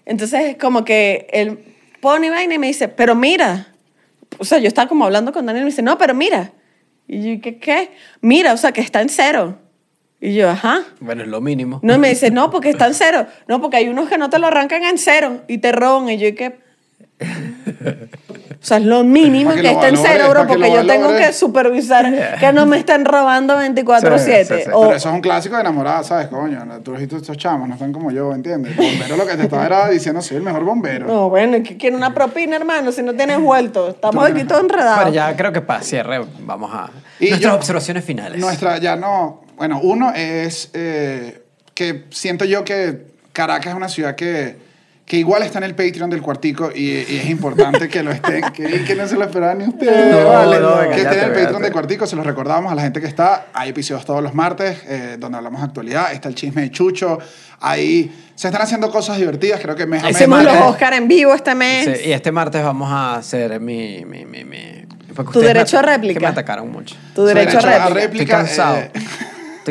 Entonces, como que él pone y vaina y me dice, pero mira. O sea, yo estaba como hablando con Daniel y me dice, no, pero mira. Y yo, ¿qué? ¿Qué? Mira, o sea, que está en cero. Y yo, ajá. Bueno, es lo mínimo. No, y me dice, no, porque está en cero. No, porque hay unos que no te lo arrancan en cero y te roban. Y yo, ¿y qué? O sea, es lo mínimo que, que lo está en cero, que porque yo tengo que supervisar [LAUGHS] que no me estén robando 24-7. Sí, sí, sí. O- Pero eso es un clásico de enamorada, ¿sabes? Coño, tú dijiste estos chamos, no están como yo, ¿entiendes? El bombero lo que te estaba era diciendo, soy el mejor bombero. No, bueno, ¿y ¿qué quiere una propina, hermano? Si no tienes vuelto. Estamos aquí todos enredados. Bueno, ya creo que para cierre vamos a... Y Nuestras yo- observaciones finales. Nuestra, ya no. Bueno, uno es eh, que siento yo que Caracas es una ciudad que, que igual está en el Patreon del cuartico y, y es importante que lo estén, que, que no se lo esperaban ni ustedes, No, vale. no, que estén en el Patreon del cuartico, se los recordamos a la gente que está. Hay episodios todos los martes eh, donde hablamos de actualidad. Está el chisme de Chucho. Ahí se están haciendo cosas divertidas. Creo que mes a mes. Los martes- Oscar en vivo este mes. Sí, y este martes vamos a hacer mi... mi, mi, mi Tu derecho a réplica. Que me atacaron mucho. Tu derecho, derecho a a réplica. Estoy cansado. eh,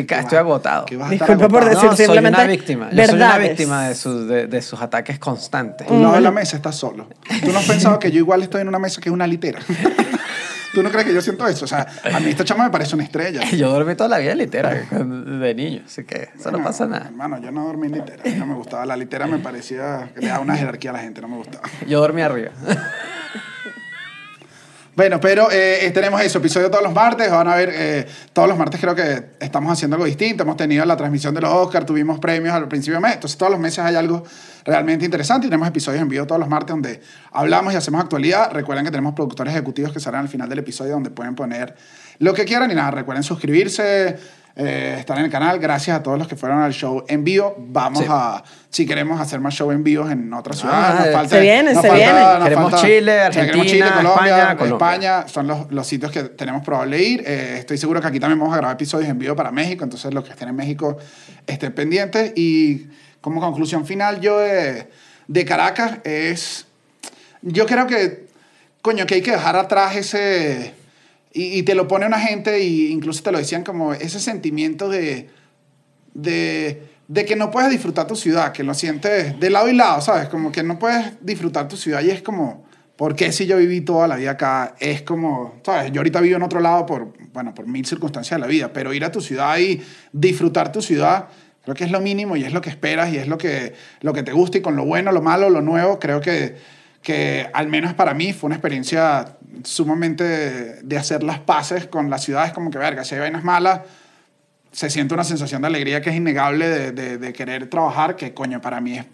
Estoy, agotado. Disculpa por decir No, soy simplemente una víctima. Yo soy una víctima de, sus de, de sus ataques constantes. Tú no de la mesa estás solo. Tú no has pensado que yo igual estoy en una mesa que es una litera. [LAUGHS] ¿Tú no crees que yo siento eso? O sea, a mí esta chama me parece una estrella. [LAUGHS] Yo dormí toda la vida en litera [LAUGHS] de niño, así que eso no Bueno, pasa nada. Hermano, yo no dormí en litera. a mí No me gustaba. La litera me parecía que le daba una jerarquía a la gente. No me gustaba. Yo dormí arriba. Bueno, pero eh, tenemos eso, episodio todos los martes. Van a ver, eh, todos los martes creo que estamos haciendo algo distinto. Hemos tenido la transmisión de los Oscars, tuvimos premios al principio de mes. Entonces, todos los meses hay algo realmente interesante. Tenemos episodios en vivo todos los martes donde hablamos y hacemos actualidad. Recuerden que tenemos productores ejecutivos que salen al final del episodio donde pueden poner lo que quieran. Y nada, recuerden suscribirse, eh, estar en el canal. Gracias a todos los que fueron al show en vivo. Vamos Sí. a, si queremos hacer más show en vivo en otras Ah, ciudades. nos falta, se viene, nos se falta- viene. nos Queremos falta- Chile, sea, queremos Chile, Argentina, Colombia, España, Colombia. España son los, los sitios que tenemos probable ir. Eh, estoy seguro que aquí también vamos a grabar episodios en vivo para México, entonces los que estén en México estén pendientes. Y como conclusión final, yo de, de Caracas es. Yo creo que, coño, que hay que dejar atrás ese. Y, te lo pone una gente, e incluso te lo decían como ese sentimiento de. de de que no puedes disfrutar tu ciudad, que lo sientes de lado y lado, ¿sabes? Como que no puedes disfrutar tu ciudad y es como, ¿por qué si yo viví toda la vida acá? Es como, ¿sabes? Yo ahorita vivo en otro lado por, bueno, por mil circunstancias de la vida, pero ir a tu ciudad y disfrutar tu ciudad, creo que es lo mínimo y es lo que esperas y es lo que, lo que te gusta y con lo bueno, lo malo, lo nuevo, creo que, que al menos para mí fue una experiencia sumamente de, de hacer las paces con las ciudades, como que, verga, si hay vainas malas, se siente una sensación de alegría que es innegable de, de, de querer trabajar, que coño, para mí es,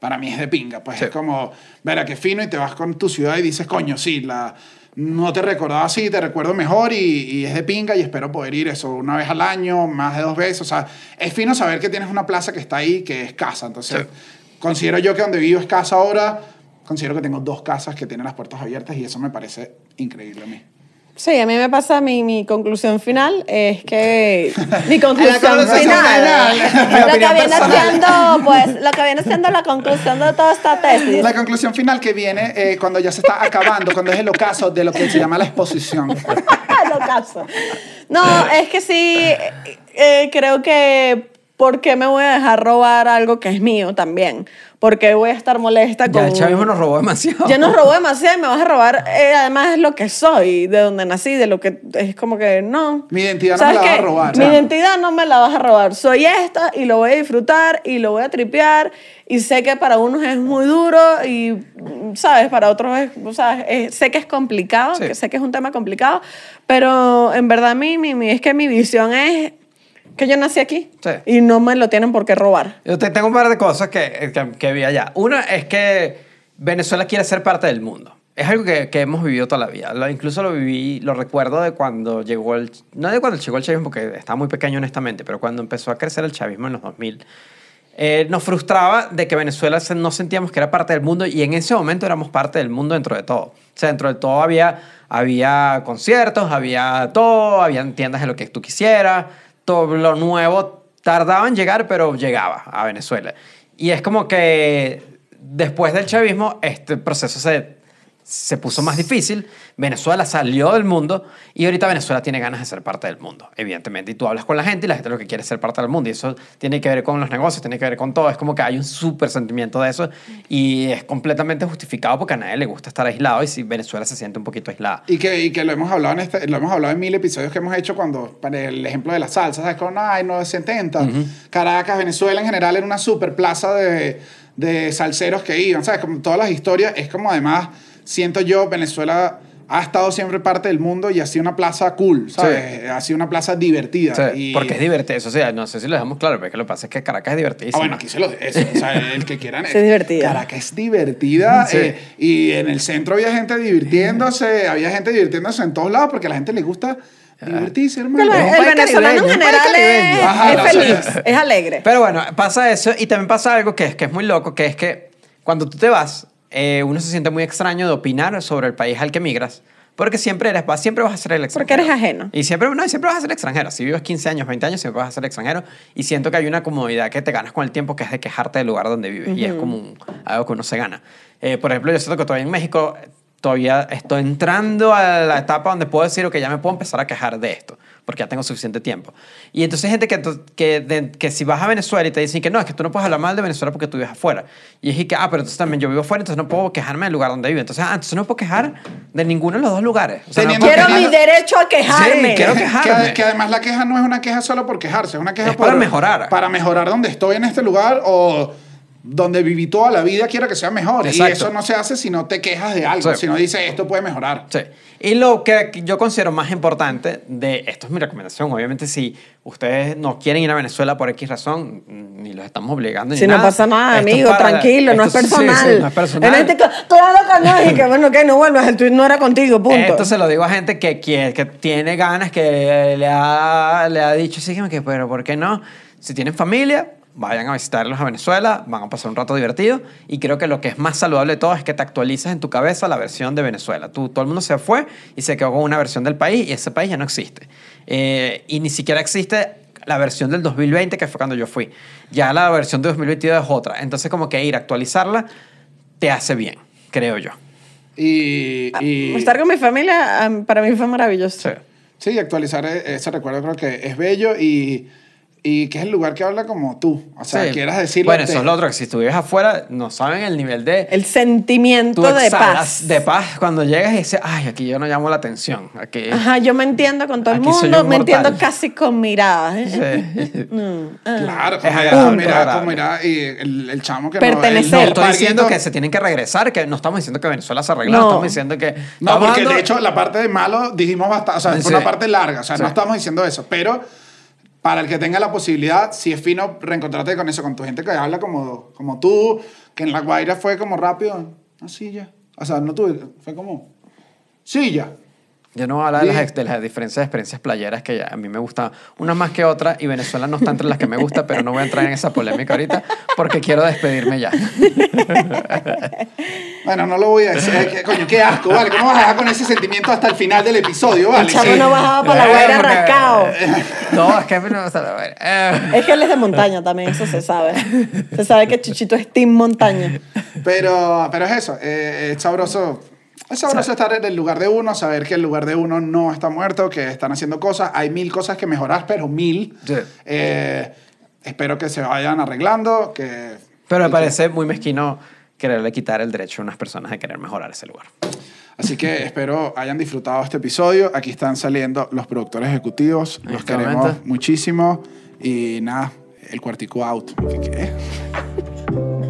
para mí es de pinga. Pues Sí. es como, ver a qué fino y te vas con tu ciudad y dices, coño, sí, la, no te recordaba así, te recuerdo mejor y, y es de pinga y espero poder ir eso una vez al año, más de dos veces. O sea, es fino saber que tienes una plaza que está ahí, que es casa. Entonces, Sí. considero yo que donde vivo es casa ahora. Considero que tengo dos casas que tienen las puertas abiertas y eso me parece increíble a mí. Sí, a mí me pasa, mi, mi conclusión final es que... Mi [LAUGHS] conclusión final. [LAUGHS] lo que viene siendo, pues, lo que viene siendo la conclusión de toda esta tesis. La conclusión final que viene eh, cuando ya se está acabando, cuando es el ocaso de lo que se llama la exposición. [LAUGHS] Lo caso. No, es que sí, eh, creo que ¿por qué me voy a dejar robar algo que es mío también? ¿Por qué voy a estar molesta con... Ya el chavismo nos robó demasiado. Ya nos robó demasiado y me vas a robar, eh, además es lo que soy, de donde nací, de lo que es como que no. Mi identidad no ¿Sabes me la vas a robar, Mi ya. identidad no me la vas a robar. Soy esta y lo voy a disfrutar y lo voy a tripear y sé que para unos es muy duro y, ¿sabes? Para otros es, ¿sabes? Es- sé que es complicado, Sí. que sé que es un tema complicado, pero en verdad mi, mi, mi- es que mi visión es que yo nací aquí Sí. y no me lo tienen por qué robar. Yo te- tengo un par de cosas que, que, que vi allá. Una es que Venezuela quiere ser parte del mundo. Es algo que, que hemos vivido toda la vida. Lo- incluso lo viví, lo recuerdo de cuando llegó el... No de cuando llegó el chavismo, porque estaba muy pequeño honestamente, pero cuando empezó a crecer el chavismo en los 2000, eh, nos frustraba de que Venezuela no sentíamos que era parte del mundo y en ese momento éramos parte del mundo dentro de todo. O sea, dentro de todo había, había conciertos, había todo, había tiendas de lo que tú quisieras, todo lo nuevo tardaba en llegar, pero llegaba a Venezuela. Y es como que después del chavismo este proceso se, se puso más difícil, Venezuela salió del mundo y ahorita Venezuela tiene ganas de ser parte del mundo, evidentemente. Y tú hablas con la gente y la gente lo que quiere es ser parte del mundo y eso tiene que ver con los negocios, tiene que ver con todo. Es como que hay un súper sentimiento de eso y es completamente justificado porque a nadie le gusta estar aislado y si Venezuela se siente un poquito aislada. Y que, y que lo hemos hablado en este, lo hemos hablado en mil episodios que hemos hecho cuando, para el ejemplo de la salsa, ¿sabes? Con, ay, no, 70. Caracas, Venezuela en general era una super plaza de, de salseros que iban, ¿sabes? Como todas las historias, es como además, siento yo, Venezuela ha estado siempre parte del mundo y ha sido una plaza cool, ¿sabes? Ha sido una plaza divertida. O sea, y- Porque es divertido, eso sí, no sé si lo dejamos claro, pero es que lo que pasa es que Caracas es Ah, divertidísimo. bueno, aquí se lo eso, o sea, el que quieran. Sí, es divertida. Caracas es divertida. Sí. eh, y en el centro había gente divirtiéndose, había gente divirtiéndose en todos lados porque a la gente le gusta divertirse, El, hermano. un el venezolano en general es. Ajá, es o feliz, sea, es alegre. Pero bueno, pasa eso y también pasa algo que es, que es muy loco, que es que cuando tú te vas, eh, uno se siente muy extraño de opinar sobre el país al que migras, porque siempre, eres, siempre vas a ser el extranjero. Porque eres ajeno. Y siempre, no, y siempre vas a ser extranjero. Si vives 15 años, 20 años, siempre vas a ser extranjero. Y siento que hay una comodidad que te ganas con el tiempo, que es de quejarte del lugar donde vives. Y es como un- algo que uno se gana. Eh, por ejemplo, yo siento que todavía en México todavía estoy entrando a la etapa donde puedo decir que ya me puedo empezar a quejar de esto, porque ya tengo suficiente tiempo. Y entonces hay gente que, que, de- que si vas a Venezuela y te dicen que no, es que tú no puedes hablar mal de Venezuela porque tú vives afuera. Y es que, ah, pero entonces también yo vivo afuera, entonces no puedo quejarme del lugar donde vivo. Entonces, ah, entonces no puedo quejar de ninguno de los dos lugares. O sea, no puedo Quiero mi derecho a quejarme. Sí, quiero Que- quejarme. Que, que además la queja no es una queja solo por quejarse, es una queja Es por- para mejorar. Para mejorar donde estoy en este lugar o donde viví toda la vida, quiero que sea mejor. Exacto. Y eso no se hace si no te quejas de algo, Sí. si no dices esto puede mejorar. Sí. Y lo que yo considero más importante de esto es mi recomendación. Obviamente, si ustedes no quieren ir a Venezuela por X razón, ni los estamos obligando. ni Si no nada. pasa nada, Esto es amigo, para- tranquilo, no es esto sí, sí, personal. no es personal. La gente, claro que no, y que [LAUGHS] bueno, que no vuelvas, el tweet no era contigo, punto. Esto se lo digo a gente que, quiere, que tiene ganas, que le ha, le ha dicho, sí, que, pero ¿por qué no? Si tienen familia, vayan a visitarlos a Venezuela, van a pasar un rato divertido y creo que lo que es más saludable de todo es que te actualices en tu cabeza la versión de Venezuela. Tú, todo el mundo se fue y se quedó con una versión del país y ese país ya no existe. Eh, y ni siquiera existe la versión del 2020 que fue cuando yo fui. Ya la versión de 2022 es otra. Entonces como que ir a actualizarla te hace bien, creo yo. Y, y- Estar con mi familia am, para mí fue maravilloso. Sí. sí, actualizar e- ese recuerdo creo que es bello y, y que es el lugar que habla como tú. O sea, Sí. quieras decirlo. Bueno, eso es lo otro, que si tú vives afuera, no saben el nivel de... El sentimiento tú de paz. De paz cuando llegas y dices, ay, aquí yo no llamo la atención. Aquí... Ajá, yo me entiendo con todo el mundo, un me entiendo casi con miradas. ¿eh? Sí. [LAUGHS] Mm, ah. Claro, Es como agradable, mira, es mira, agradable. como mira, y el, el chamo que Pertenecer. no, No estoy diciendo que se tienen que regresar, que no estamos diciendo que Venezuela se arregla, No. estamos diciendo que... No, porque dando- de hecho la parte de malo dijimos bastante, o sea, fue Sí. una parte larga, o sea, no estamos diciendo eso, pero para el que tenga la posibilidad, si es fino reencontrarte con eso, con tu gente que habla como, como tú, que en La Guaira fue como rápido, así ya. O sea, no tú, fue como, sí ya. Yo no voy a hablar de las, de las diferentes experiencias playeras que a mí me gusta una más que otra y Venezuela no está entre las que me gusta, pero no voy a entrar en esa polémica ahorita porque quiero despedirme ya. [LAUGHS] Bueno, no lo voy a decir, coño, qué asco, ¿vale? ¿Cómo vas a dejar con ese sentimiento hasta el final del episodio, vale? El chavo Sí. no bajaba para la guaira rascado. [LAUGHS] No, es que no la. Es que él es de montaña también, eso se sabe. Se sabe que Chuchito es team montaña. Pero, pero es eso, eh, es sabroso. Es sabroso estar en el lugar de uno, saber que el lugar de uno no está muerto, que están haciendo cosas. Hay mil cosas que mejorar, pero mil. Sí. Eh, es- espero que se vayan arreglando, que... Pero me y que- parece muy mezquino quererle quitar el derecho a unas personas de querer mejorar ese lugar. Así que [LAUGHS] espero hayan disfrutado este episodio. Aquí están saliendo los productores ejecutivos. Los queremos muchísimo. Y nada, el cuartico out. ¿Qué? qué? [LAUGHS]